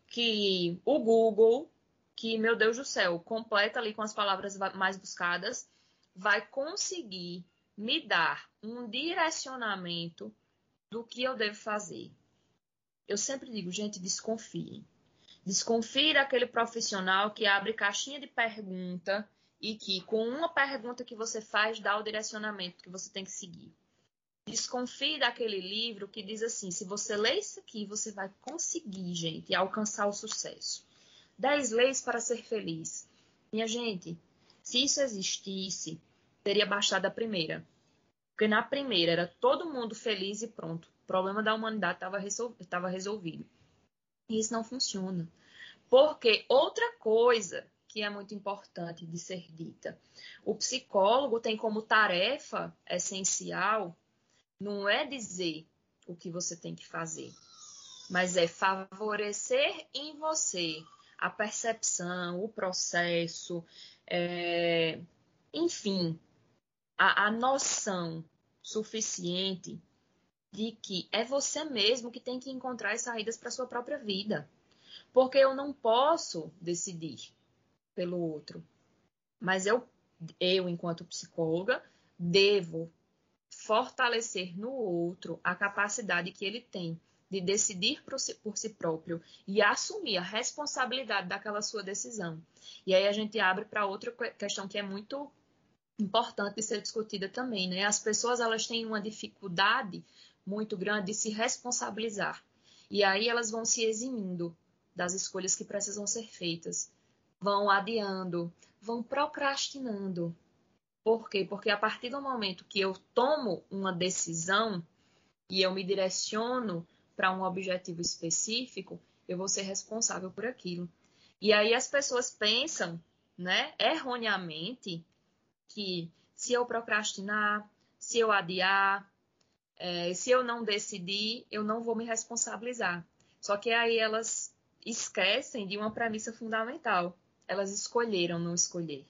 que o Google, que, meu Deus do céu, completa ali com as palavras mais buscadas, vai conseguir me dar um direcionamento do que eu devo fazer. Eu sempre digo, gente, desconfiem. Desconfie daquele profissional que abre caixinha de pergunta e que, com uma pergunta que você faz, dá o direcionamento que você tem que seguir. Desconfie daquele livro que diz assim: se você ler isso aqui, você vai conseguir, gente, alcançar o sucesso. 10 leis para ser feliz. Minha gente, se isso existisse, teria baixado a primeira. Porque na primeira era todo mundo feliz e pronto. O problema da humanidade estava resolvido. Isso não funciona. Porque outra coisa que é muito importante de ser dita, o psicólogo tem como tarefa essencial não é dizer o que você tem que fazer, mas é favorecer em você a percepção, o processo, é, enfim, a, a noção suficiente de que é você mesmo que tem que encontrar as saídas para sua própria vida. Porque eu não posso decidir pelo outro. Mas eu, eu enquanto psicóloga, devo fortalecer no outro a capacidade que ele tem de decidir por si, por si, próprio e assumir a responsabilidade daquela sua decisão. E aí a gente abre para outra questão que é muito importante de ser discutida também, né? As pessoas elas têm uma dificuldade muito grande de se responsabilizar. E aí elas vão se eximindo das escolhas que precisam ser feitas. Vão adiando, vão procrastinando. Por quê? Porque a partir do momento que eu tomo uma decisão e eu me direciono para um objetivo específico, eu vou ser responsável por aquilo. E aí as pessoas pensam, né, erroneamente, que se eu procrastinar, se eu adiar, é, se eu não decidir, eu não vou me responsabilizar. Só que aí elas esquecem de uma premissa fundamental. Elas escolheram não escolher.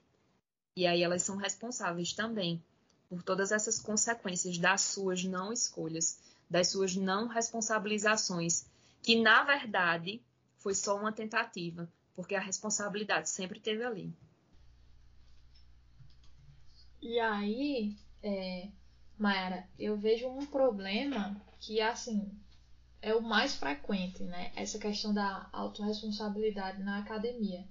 E aí elas são responsáveis também por todas essas consequências das suas não escolhas, das suas não responsabilizações, que na verdade foi só uma tentativa, porque a responsabilidade sempre esteve ali. E aí, é, Mayara, eu vejo um problema que, assim, é o mais frequente, né? Essa questão da autorresponsabilidade na academia.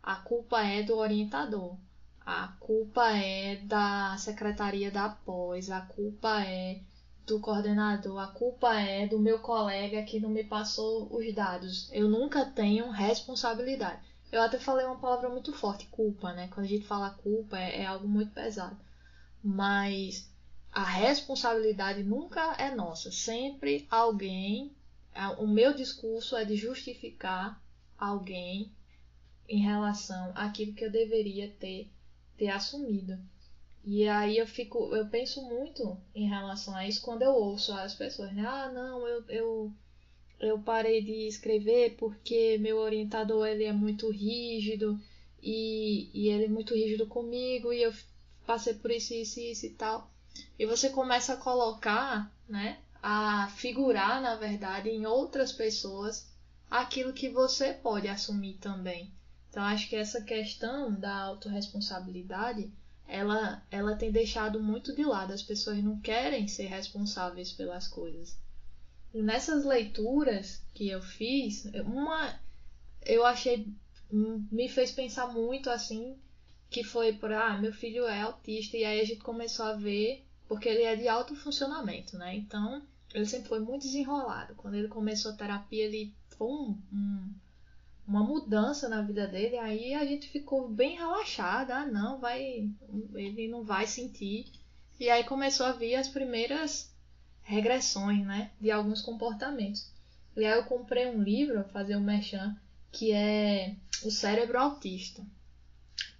A culpa é do orientador, a culpa é da secretaria da pós, a culpa é do coordenador, a culpa é do meu colega que não me passou os dados. Eu nunca tenho responsabilidade. Eu até falei uma palavra muito forte, culpa, né? Quando a gente fala culpa é, é algo muito pesado. Mas a responsabilidade nunca é nossa. Sempre alguém. O meu discurso é de justificar alguém em relação àquilo que eu deveria ter, ter assumido. E aí eu fico, eu penso muito em relação a isso quando eu ouço as pessoas, né? Ah, não, eu, eu eu parei de escrever porque meu orientador ele é muito rígido e, e ele é muito rígido comigo e eu passei por isso, isso, isso e tal. E você começa a colocar, né, a figurar, na verdade, em outras pessoas aquilo que você pode assumir também. Então acho que essa questão da autorresponsabilidade, ela, ela tem deixado muito de lado. As pessoas não querem ser responsáveis pelas coisas. Nessas leituras que eu fiz, uma eu achei me fez pensar muito assim que foi por ah, meu filho é autista e aí a gente começou a ver porque ele é de alto funcionamento, né? Então, ele sempre foi muito desenrolado. Quando ele começou a terapia, ele foi um, um uma mudança na vida dele, aí a gente ficou bem relaxada, ah, não, vai, ele não vai sentir. E aí começou a vir as primeiras regressões, né, de alguns comportamentos. E aí eu comprei um livro, fazer um merchan, que é O Cérebro Autista.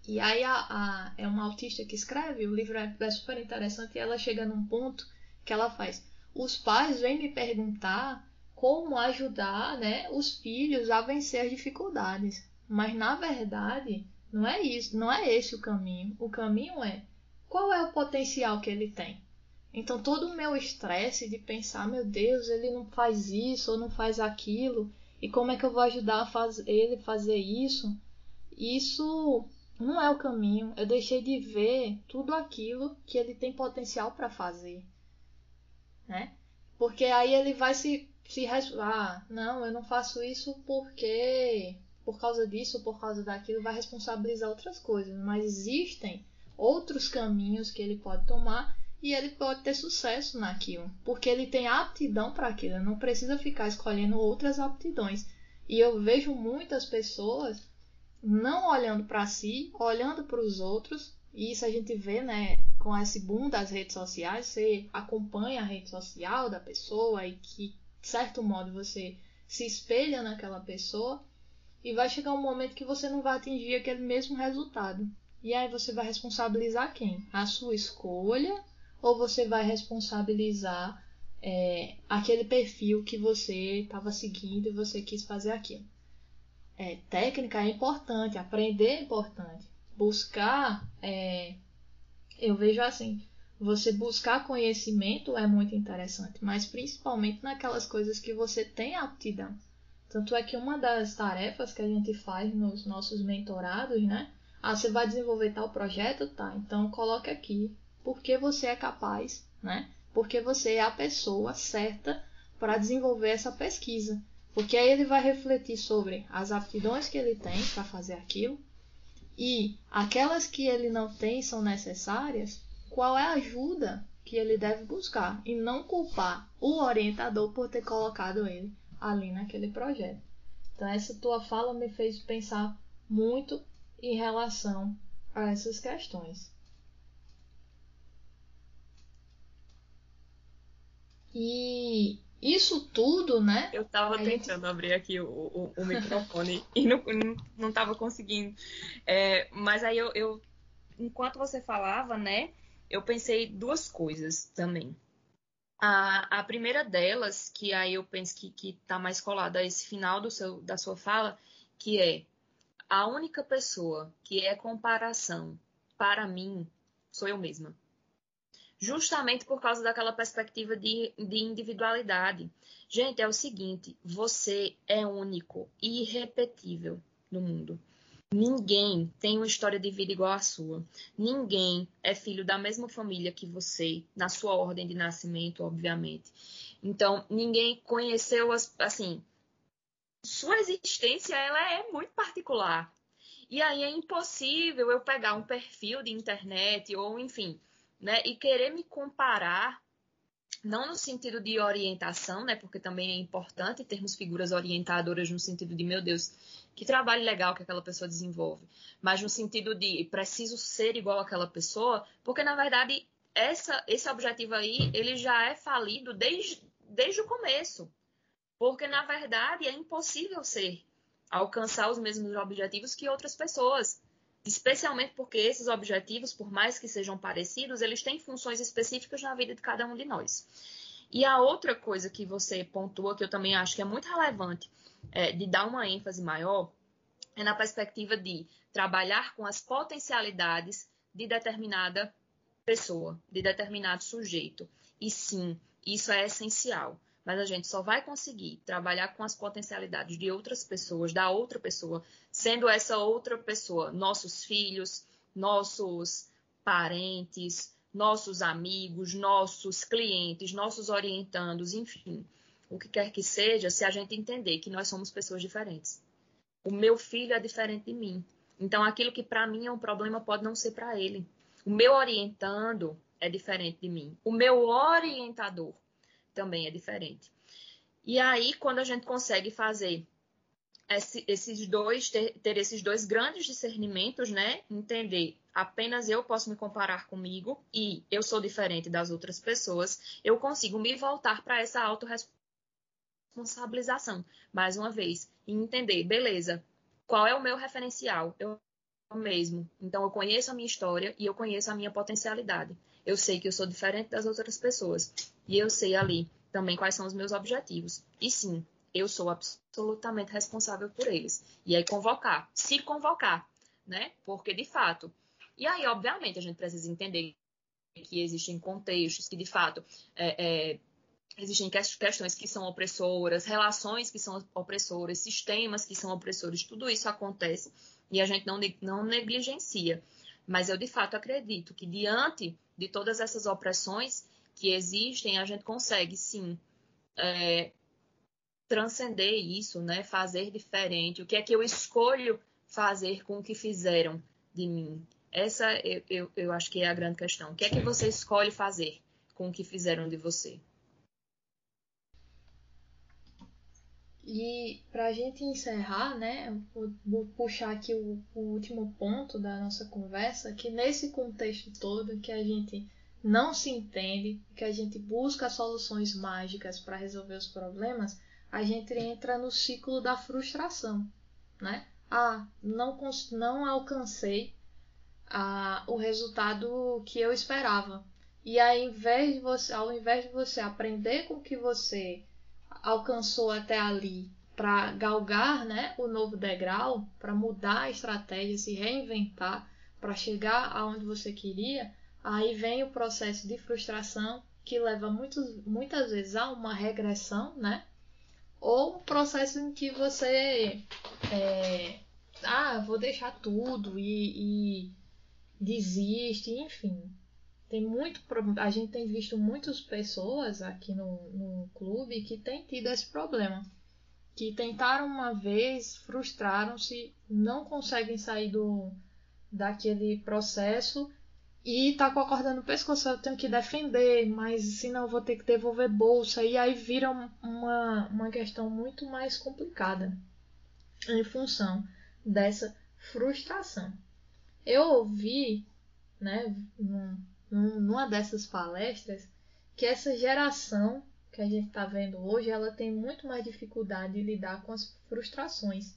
E aí a, a, é uma autista que escreve, o livro é, é super interessante e ela chega num ponto que ela faz. Os pais vêm me perguntar como ajudar né, os filhos a vencer as dificuldades. Mas na verdade, não é isso, não é esse o caminho. O caminho é qual é o potencial que ele tem. Então todo o meu estresse de pensar, meu Deus, ele não faz isso ou não faz aquilo, e como é que eu vou ajudar a faz, ele fazer isso? Isso não é o caminho. Eu deixei de ver tudo aquilo que ele tem potencial para fazer, né? Porque aí ele vai se se ah, não, eu não faço isso porque por causa disso, por causa daquilo, vai responsabilizar outras coisas, mas existem outros caminhos que ele pode tomar e ele pode ter sucesso naquilo, porque ele tem aptidão para aquilo, não precisa ficar escolhendo outras aptidões. E eu vejo muitas pessoas não olhando para si, olhando para os outros, e isso a gente vê, né, com esse boom das redes sociais, você acompanha a rede social da pessoa e que de certo modo você se espelha naquela pessoa e vai chegar um momento que você não vai atingir aquele mesmo resultado. E aí você vai responsabilizar quem? A sua escolha ou você vai responsabilizar é, aquele perfil que você estava seguindo e você quis fazer aquilo? É, técnica é importante, aprender é importante, buscar, é, eu vejo assim, você buscar conhecimento é muito interessante, mas principalmente naquelas coisas que você tem aptidão. Tanto é que uma das tarefas que a gente faz nos nossos mentorados, né? Ah, você vai desenvolver tal projeto? Tá, então coloque aqui porque você é capaz, né? Porque você é a pessoa certa para desenvolver essa pesquisa. Porque aí ele vai refletir sobre as aptidões que ele tem para fazer aquilo e aquelas que ele não tem são necessárias qual é a ajuda que ele deve buscar e não culpar o orientador por ter colocado ele ali naquele projeto. Então, essa tua fala me fez pensar muito em relação a essas questões. E isso tudo, né? Eu estava tentando gente... abrir aqui o, o, o microfone e não, não, estava conseguindo. É, mas aí eu, eu, enquanto você falava, né? eu pensei duas coisas também. A, a primeira delas, que aí eu penso que, que tá mais colada a esse final do seu, da sua fala, que é a única pessoa que é comparação para mim sou eu mesma. Justamente por causa daquela perspectiva de, de individualidade. Gente, é o seguinte: você é único irrepetível no mundo. Ninguém tem uma história de vida igual à sua. Ninguém é filho da mesma família que você, na sua ordem de nascimento, obviamente. Então, ninguém conheceu as, assim, sua existência ela é muito particular. E aí é impossível eu pegar um perfil de internet ou enfim, né, e querer me comparar não no sentido de orientação, né, porque também é importante termos figuras orientadoras no sentido de, meu Deus, que trabalho legal que aquela pessoa desenvolve, mas no sentido de preciso ser igual àquela pessoa, porque na verdade essa, esse objetivo aí ele já é falido desde, desde o começo, porque na verdade é impossível ser alcançar os mesmos objetivos que outras pessoas, especialmente porque esses objetivos, por mais que sejam parecidos, eles têm funções específicas na vida de cada um de nós. E a outra coisa que você pontua, que eu também acho que é muito relevante, é, de dar uma ênfase maior é na perspectiva de trabalhar com as potencialidades de determinada pessoa, de determinado sujeito. E sim, isso é essencial, mas a gente só vai conseguir trabalhar com as potencialidades de outras pessoas, da outra pessoa, sendo essa outra pessoa nossos filhos, nossos parentes, nossos amigos, nossos clientes, nossos orientandos, enfim, o que quer que seja, se a gente entender que nós somos pessoas diferentes. O meu filho é diferente de mim. Então, aquilo que para mim é um problema pode não ser para ele. O meu orientando é diferente de mim. O meu orientador também é diferente. E aí, quando a gente consegue fazer esse, esses dois, ter, ter, esses dois grandes discernimentos, né? Entender apenas eu posso me comparar comigo e eu sou diferente das outras pessoas, eu consigo me voltar para essa autorresponsabilização, mais uma vez, e entender, beleza, qual é o meu referencial? Eu mesmo. Então, eu conheço a minha história e eu conheço a minha potencialidade. Eu sei que eu sou diferente das outras pessoas. E eu sei ali também quais são os meus objetivos. E sim, eu sou absolutamente responsável por eles. E aí convocar, se convocar, né? Porque de fato. E aí, obviamente, a gente precisa entender que existem contextos que de fato é, é, existem questões que são opressoras, relações que são opressoras, sistemas que são opressores, tudo isso acontece e a gente não, não negligencia. Mas eu de fato acredito que diante de todas essas opressões que existem, a gente consegue sim é, transcender isso, né? Fazer diferente. O que é que eu escolho fazer com o que fizeram de mim? Essa eu, eu, eu acho que é a grande questão. O que é que você escolhe fazer com o que fizeram de você? E para a gente encerrar, né, vou puxar aqui o, o, último ponto da nossa conversa, que nesse contexto todo que a gente não se entende, que a gente busca soluções mágicas para resolver os problemas, a gente entra no ciclo da frustração, né? Ah, não, não alcancei ah, o resultado que eu esperava. E ao invés de você, ao invés de você aprender com o que você alcançou até ali para galgar né, o novo degrau, para mudar a estratégia, se reinventar, para chegar aonde você queria, aí vem o processo de frustração que leva muitos, muitas vezes a uma regressão, né? Ou um processo em que você é, ah, vou deixar tudo e, e desiste, enfim tem muito a gente tem visto muitas pessoas aqui no, no clube que têm tido esse problema que tentaram uma vez frustraram-se não conseguem sair do daquele processo e tá com a corda no pescoço eu tenho que defender mas senão eu vou ter que devolver bolsa e aí vira uma, uma questão muito mais complicada em função dessa frustração eu ouvi né numa dessas palestras que essa geração que a gente está vendo hoje, ela tem muito mais dificuldade de lidar com as frustrações.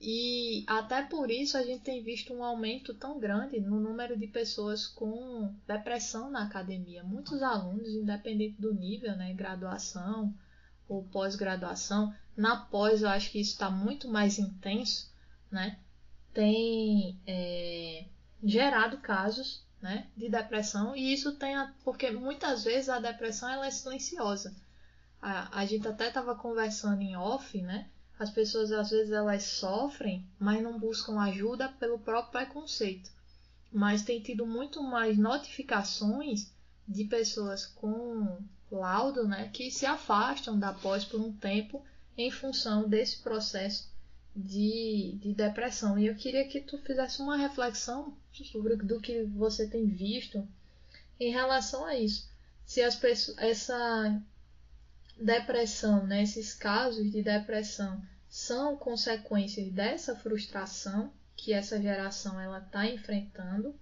E até por isso a gente tem visto um aumento tão grande no número de pessoas com depressão na academia. Muitos alunos, independente do nível, né, graduação ou pós-graduação, na pós eu acho que isso está muito mais intenso, né, tem é, gerado casos né, de depressão e isso tem a, porque muitas vezes a depressão ela é silenciosa. A, a gente até estava conversando em off, né? As pessoas às vezes elas sofrem, mas não buscam ajuda pelo próprio preconceito. Mas tem tido muito mais notificações de pessoas com laudo, né, que se afastam da pós por um tempo em função desse processo de, de depressão. E eu queria que tu fizesse uma reflexão sobre do que você tem visto em relação a isso. Se as pessoas, essa depressão, né, esses casos de depressão são consequências dessa frustração que essa geração ela está enfrentando,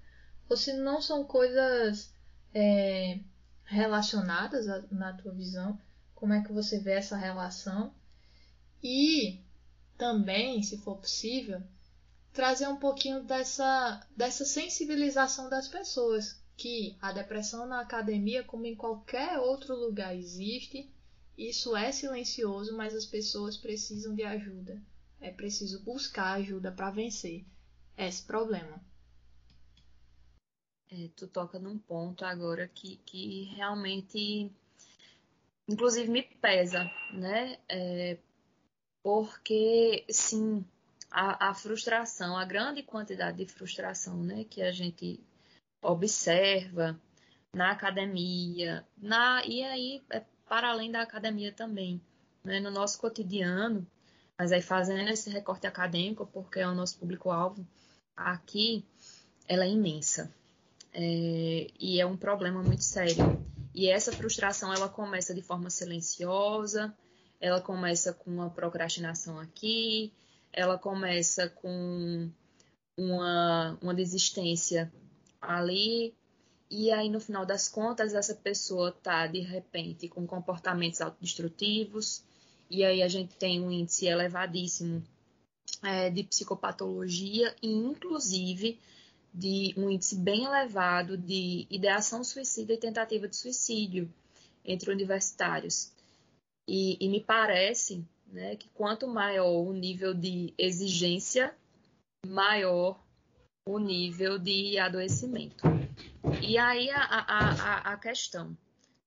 ou se não são coisas é, relacionadas a, na tua visão, como é que você vê essa relação? E também, se for possível, trazer um pouquinho dessa, dessa sensibilização das pessoas, que a depressão na academia, como em qualquer outro lugar, existe. Isso é silencioso, mas as pessoas precisam de ajuda. É preciso buscar ajuda para vencer esse problema. É, tu toca num ponto agora que, que realmente inclusive me pesa, né? É, porque, sim, a, a, frustração, a grande quantidade de frustração, né, que a gente observa na academia, na e aí é para além da academia também, né, no nosso cotidiano, mas aí fazendo esse recorte acadêmico, porque é o nosso público-alvo, aqui ela é imensa. É, e é um problema muito sério. E essa frustração ela começa de forma silenciosa, ela começa com uma procrastinação aqui, ela começa com uma, uma desistência ali, e aí no final das contas essa pessoa tá de repente com comportamentos autodestrutivos, e aí a gente tem um índice elevadíssimo é, de psicopatologia e inclusive de um índice bem elevado de ideação suicida e tentativa de suicídio entre universitários. E, e me parece né, que quanto maior o nível de exigência, maior o nível de adoecimento. E aí a, a, a, questão,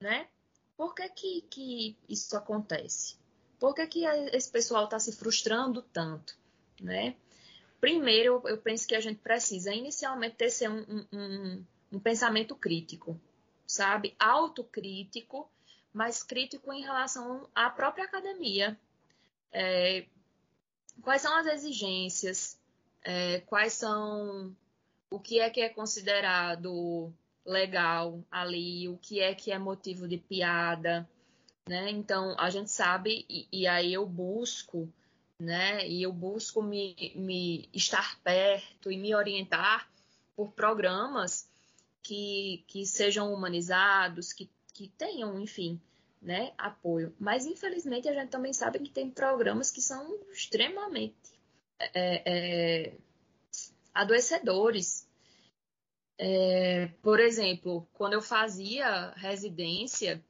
né? Por que, que, que isso acontece? Por que, que esse pessoal está se frustrando tanto, né? Primeiro, eu penso que a gente precisa inicialmente ter ser um, um, um pensamento crítico, sabe? Autocrítico, mas crítico em relação à própria academia. É, quais são as exigências? É, quais são o que é que é considerado legal ali? O que é que é motivo de piada? Né? Então, a gente sabe, e, e aí eu busco né? E eu busco me, me estar perto e me orientar por programas que, que sejam humanizados, que, que tenham, enfim, né, apoio. Mas infelizmente a gente também sabe que tem programas que são extremamente é, é, adoecedores. É, por exemplo, quando eu fazia residência,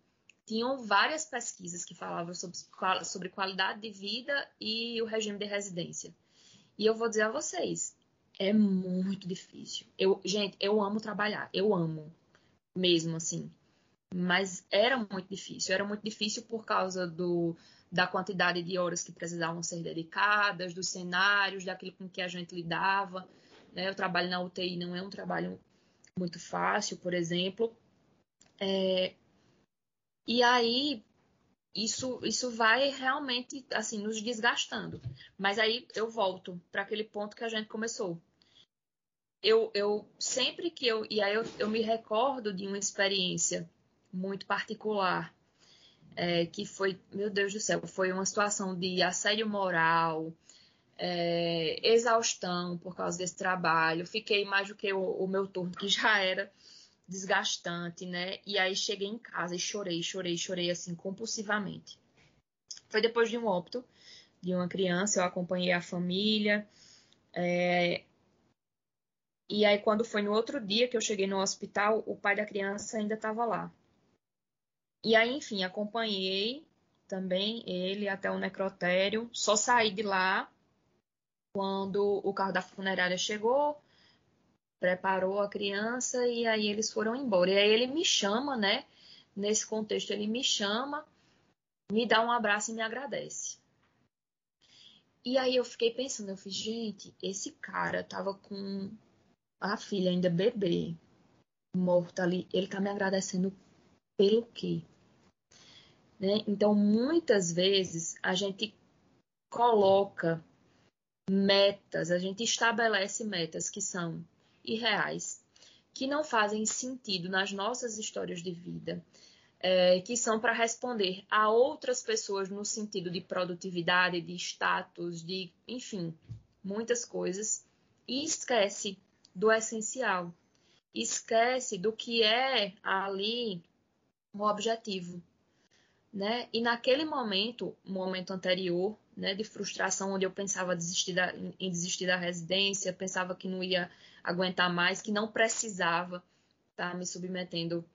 tinham várias pesquisas que falavam sobre, sobre qualidade de vida e o regime de residência. E eu vou dizer a vocês, é muito difícil. Eu, gente, eu amo trabalhar, eu amo mesmo assim. Mas era muito difícil. Era muito difícil por causa do, da quantidade de horas que precisavam ser dedicadas, dos cenários, daquilo com que a gente lidava. Né? O trabalho na UTI não é um trabalho muito fácil, por exemplo. É, e aí isso, isso vai realmente assim nos desgastando. Mas aí eu volto para aquele ponto que a gente começou. Eu, eu sempre que eu e aí eu, eu me recordo de uma experiência muito particular é, que foi, meu Deus do céu, foi uma situação de assédio moral, é, exaustão por causa desse trabalho. Fiquei mais do que o, o meu turno, que já era desgastante, né? E aí cheguei em casa e chorei, chorei, chorei assim compulsivamente. Foi depois de um óbito de uma criança, eu acompanhei a família. É... E aí, quando foi no outro dia que eu cheguei no hospital, o pai da criança ainda estava lá. E aí, enfim, acompanhei também ele até o necrotério. Só saí de lá quando o carro da funerária chegou, preparou a criança e aí eles foram embora. E aí ele me chama, né? Nesse contexto, ele me chama, me dá um abraço e me agradece. E aí eu fiquei pensando, eu fiz, gente, esse cara tava com a filha ainda bebê, morta ali, ele tá me agradecendo pelo quê? Né? Então, muitas vezes a gente coloca metas, a gente estabelece metas que são irreais, que não fazem sentido nas nossas histórias de vida, é, que são para responder a outras pessoas no sentido de produtividade, de status, de, enfim, muitas coisas, e esquece do essencial, esquece do que é ali o objetivo. Né? E naquele momento, momento anterior, né, de frustração, onde eu pensava desistir da, em desistir da residência, pensava que não ia aguentar mais, que não precisava estar tá me submetendo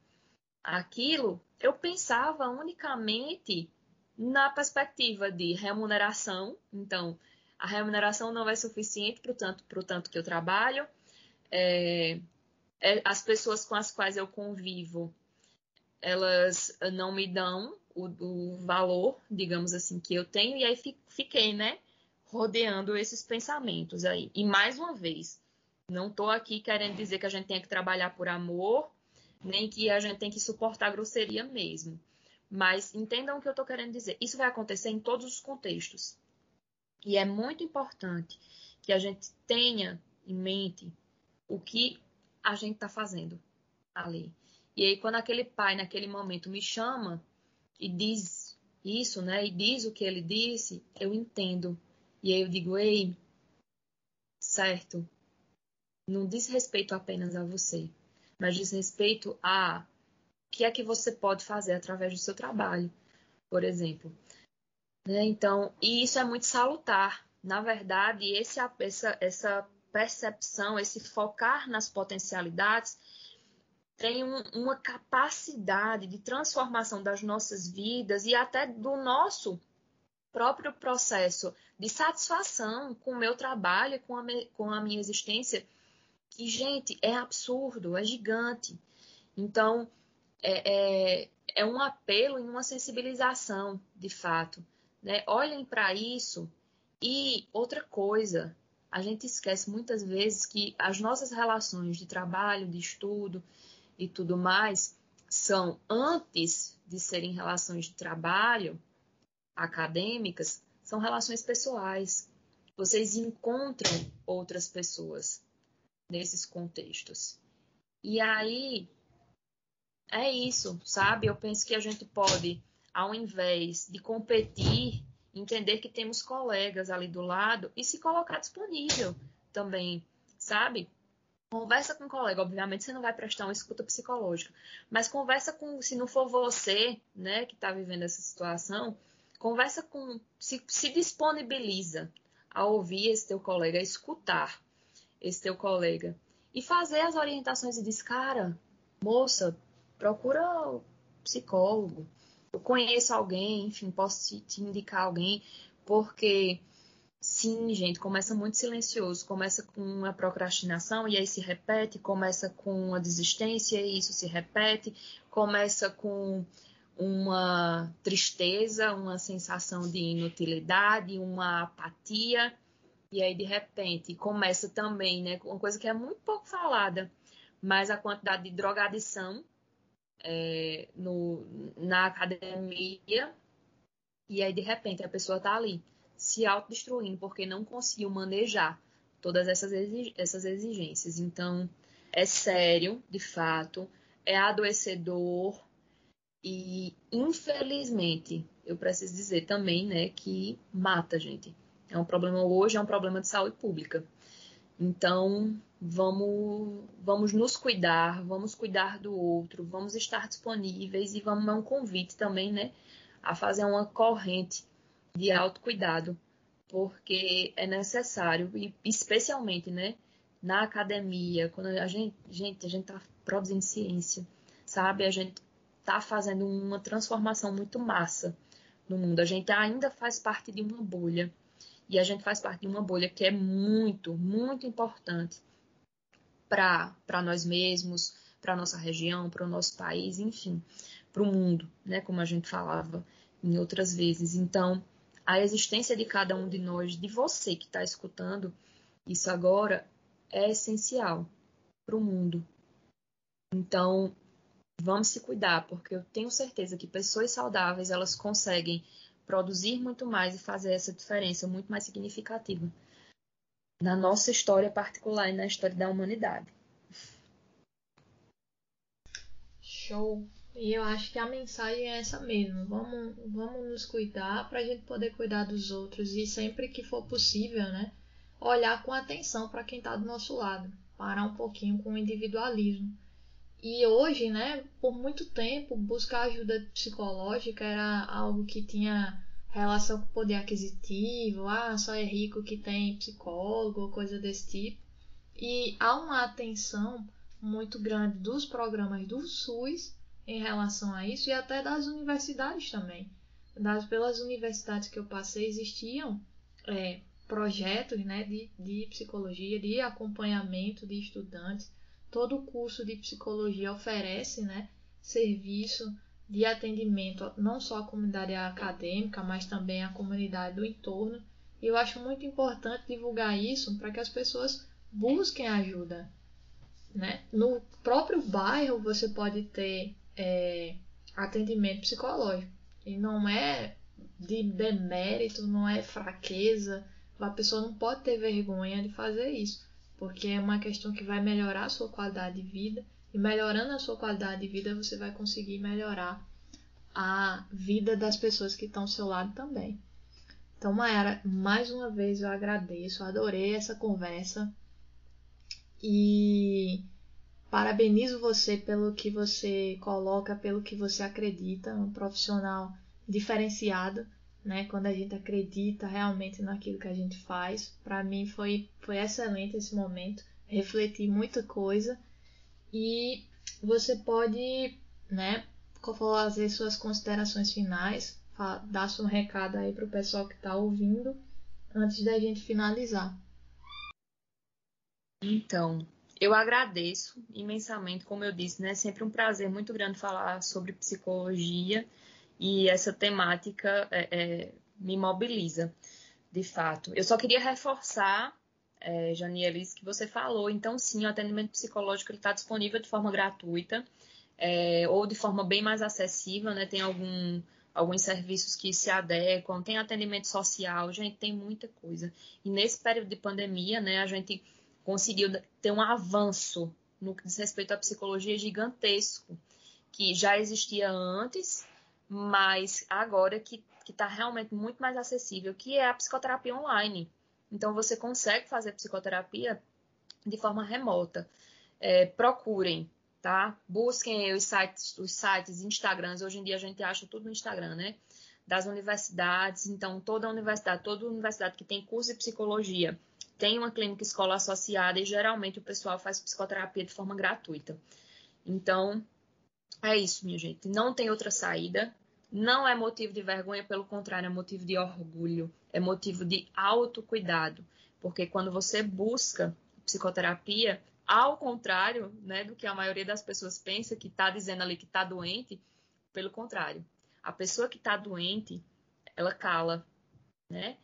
àquilo, eu pensava unicamente na perspectiva de remuneração. Então, a remuneração não é suficiente para o tanto, tanto que eu trabalho. É, é, as pessoas com as quais eu convivo, elas não me dão o, o valor, digamos assim, que eu tenho, e aí fiquei, né, rodeando esses pensamentos aí. E mais uma vez, não estou aqui querendo dizer que a gente tem que trabalhar por amor, nem que a gente tem que suportar grosseria mesmo. Mas entendam o que eu estou querendo dizer. Isso vai acontecer em todos os contextos. E é muito importante que a gente tenha em mente o que a gente está fazendo ali. E aí, quando aquele pai, naquele momento, me chama e diz isso, né? E diz o que ele disse, eu entendo. E aí eu digo, ei, certo, não diz respeito apenas a você, mas diz respeito a o que é que você pode fazer através do seu trabalho, por exemplo. Né? Então, e isso é muito salutar. Na verdade, esse, essa, essa percepção, esse focar nas potencialidades, tem um, uma capacidade de transformação das nossas vidas e até do nosso próprio processo de satisfação com o meu trabalho, com a, com a minha existência, que, gente, é absurdo, é gigante. Então, é, é, é um apelo e uma sensibilização, de fato. Né? Olhem para isso. E outra coisa, a gente esquece muitas vezes que as nossas relações de trabalho, de estudo e tudo mais são, antes de serem relações de trabalho acadêmicas, são relações pessoais. Vocês encontram outras pessoas nesses contextos. E aí é isso, sabe? Eu penso que a gente pode, ao invés de competir, entender que temos colegas ali do lado e se colocar disponível também, sabe? Conversa com um colega, obviamente você não vai prestar uma escuta psicológica, mas conversa com, se não for você, né, que está vivendo essa situação, conversa com, se, se disponibiliza a ouvir esse teu colega, a escutar, esse teu colega. E fazer as orientações e diz, cara, moça, procura psicólogo. Eu conheço alguém, enfim, posso te, te indicar alguém, porque gente, começa muito silencioso, começa com uma procrastinação e aí se repete, começa com uma desistência e isso se repete, começa com uma tristeza, uma sensação de inutilidade, uma apatia e aí, de repente, começa também, né? Uma coisa que é muito pouco falada, mas a quantidade de drogadição é, no, na academia. E aí, de repente, a pessoa está ali se autodestruindo porque não conseguiu manejar todas essas, essas exigências. Então, é sério, de fato, é adoecedor e, infelizmente, eu preciso dizer também, né, que mata, gente. É um problema hoje, é um problema de saúde pública. Então, vamos, vamos nos cuidar, vamos cuidar do outro, vamos estar disponíveis e vamos é um convite também, né, a fazer uma corrente de autocuidado, porque é necessário, e especialmente, né, na academia, quando a gente, gente, a gente tá produzindo ciência, sabe? A gente tá fazendo uma transformação muito massa no mundo. A gente ainda faz parte de uma bolha e a gente faz parte de uma bolha que é muito, muito importante para nós mesmos, para a nossa região, para o nosso país, enfim, para o mundo, né? Como a gente falava em outras vezes. Então, a existência de cada um de nós, de você que está escutando isso agora, é essencial para o mundo. Então, vamos se cuidar, porque eu tenho certeza que pessoas saudáveis elas conseguem produzir muito mais e fazer essa diferença muito mais significativa na nossa história particular e na história da humanidade. Show! E eu acho que a mensagem é essa mesmo. Vamos, vamos nos cuidar para a gente poder cuidar dos outros e sempre que for possível, né? Olhar com atenção para quem está do nosso lado. Parar um pouquinho com o individualismo. E hoje, né, por muito tempo, buscar ajuda psicológica era algo que tinha relação com poder aquisitivo, ah, só é rico que tem psicólogo coisa desse tipo. E há uma atenção muito grande dos programas do SUS em relação a isso e até das universidades também. Das, pelas universidades que eu passei existiam é, projetos né, de, de psicologia, de acompanhamento de estudantes todo curso de psicologia oferece né, serviço de atendimento não só à comunidade acadêmica, mas também à comunidade do entorno. E eu acho muito importante divulgar isso para que as pessoas busquem ajuda. Né? No próprio bairro você pode ter é, atendimento psicológico. E não é de demérito, não é fraqueza. A pessoa não pode ter vergonha de fazer isso, porque é uma questão que vai melhorar a sua qualidade de vida e melhorando a sua qualidade de vida, você vai conseguir melhorar a vida das pessoas que estão ao seu lado também. Então, Mayara, mais uma vez eu agradeço, adorei essa conversa e parabenizo você pelo que você coloca, pelo que você acredita, um profissional diferenciado, né? Quando a gente acredita realmente naquilo que a gente faz. Para mim foi, foi excelente esse momento, refleti muita coisa e você pode, né, fazer suas considerações finais, dar seu recado aí para o pessoal que está ouvindo, antes da gente finalizar. Então, eu agradeço imensamente, como eu disse, né? É sempre um prazer muito grande falar sobre psicologia e essa temática é, é, me mobiliza, de fato. Eu só queria reforçar é, Janielis, que você falou. Então, sim, o atendimento psicológico está disponível de forma gratuita é, ou de forma bem mais acessível, né? Tem algum, alguns serviços que se adequam, tem atendimento social, gente, tem muita coisa. E nesse período de pandemia, né, a gente conseguiu ter um avanço no que diz respeito à psicologia gigantesco, que já existia antes, mas agora que está realmente muito mais acessível, que é a psicoterapia online. Então, você consegue fazer psicoterapia de forma remota. É, procurem, tá? Busquem os sites, os sites, Instagrams. Hoje em dia a gente acha tudo no Instagram, né? Das universidades. Então, toda universidade, toda universidade que tem curso de psicologia tem uma clínica escola associada e geralmente o pessoal faz psicoterapia de forma gratuita. Então, é isso, minha gente. Não tem outra saída. Não é motivo de vergonha, pelo contrário, é motivo de orgulho, é motivo de autocuidado. Porque quando você busca psicoterapia, ao contrário né, do que a maioria das pessoas pensa, que está dizendo ali que está doente, pelo contrário. A pessoa que está doente, ela cala, né?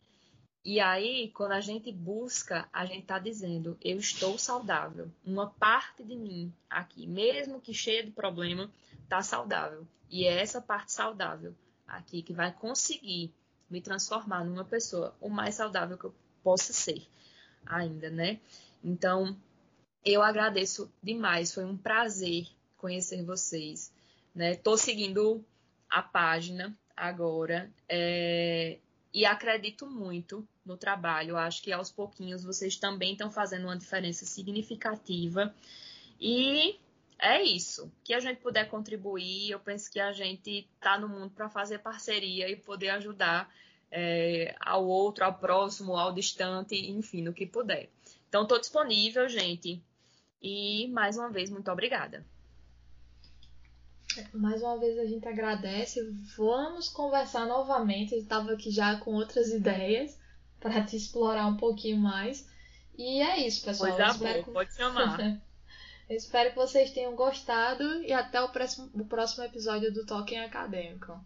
E aí, quando a gente busca, a gente está dizendo, eu estou saudável. Uma parte de mim aqui, mesmo que cheia de problema, está saudável. E é essa parte saudável aqui que vai conseguir me transformar numa pessoa o mais saudável que eu possa ser ainda, né? Então, eu agradeço demais, foi um prazer conhecer vocês, né? Tô seguindo a página agora é... e acredito muito no trabalho. Acho que aos pouquinhos vocês também estão fazendo uma diferença significativa e é isso. Que a gente puder contribuir, eu penso que a gente está no mundo para fazer parceria e poder ajudar é, ao outro, ao próximo, ao distante, enfim, no que puder. Então, estou disponível, gente. E mais uma vez, muito obrigada. Mais uma vez a gente agradece. Vamos conversar novamente. Eu estava aqui já com outras ideias para te explorar um pouquinho mais. E é isso, pessoal. Pois é, boa, que... pode chamar. Eu espero que vocês tenham gostado e até o próximo, o próximo episódio do Token Acadêmico.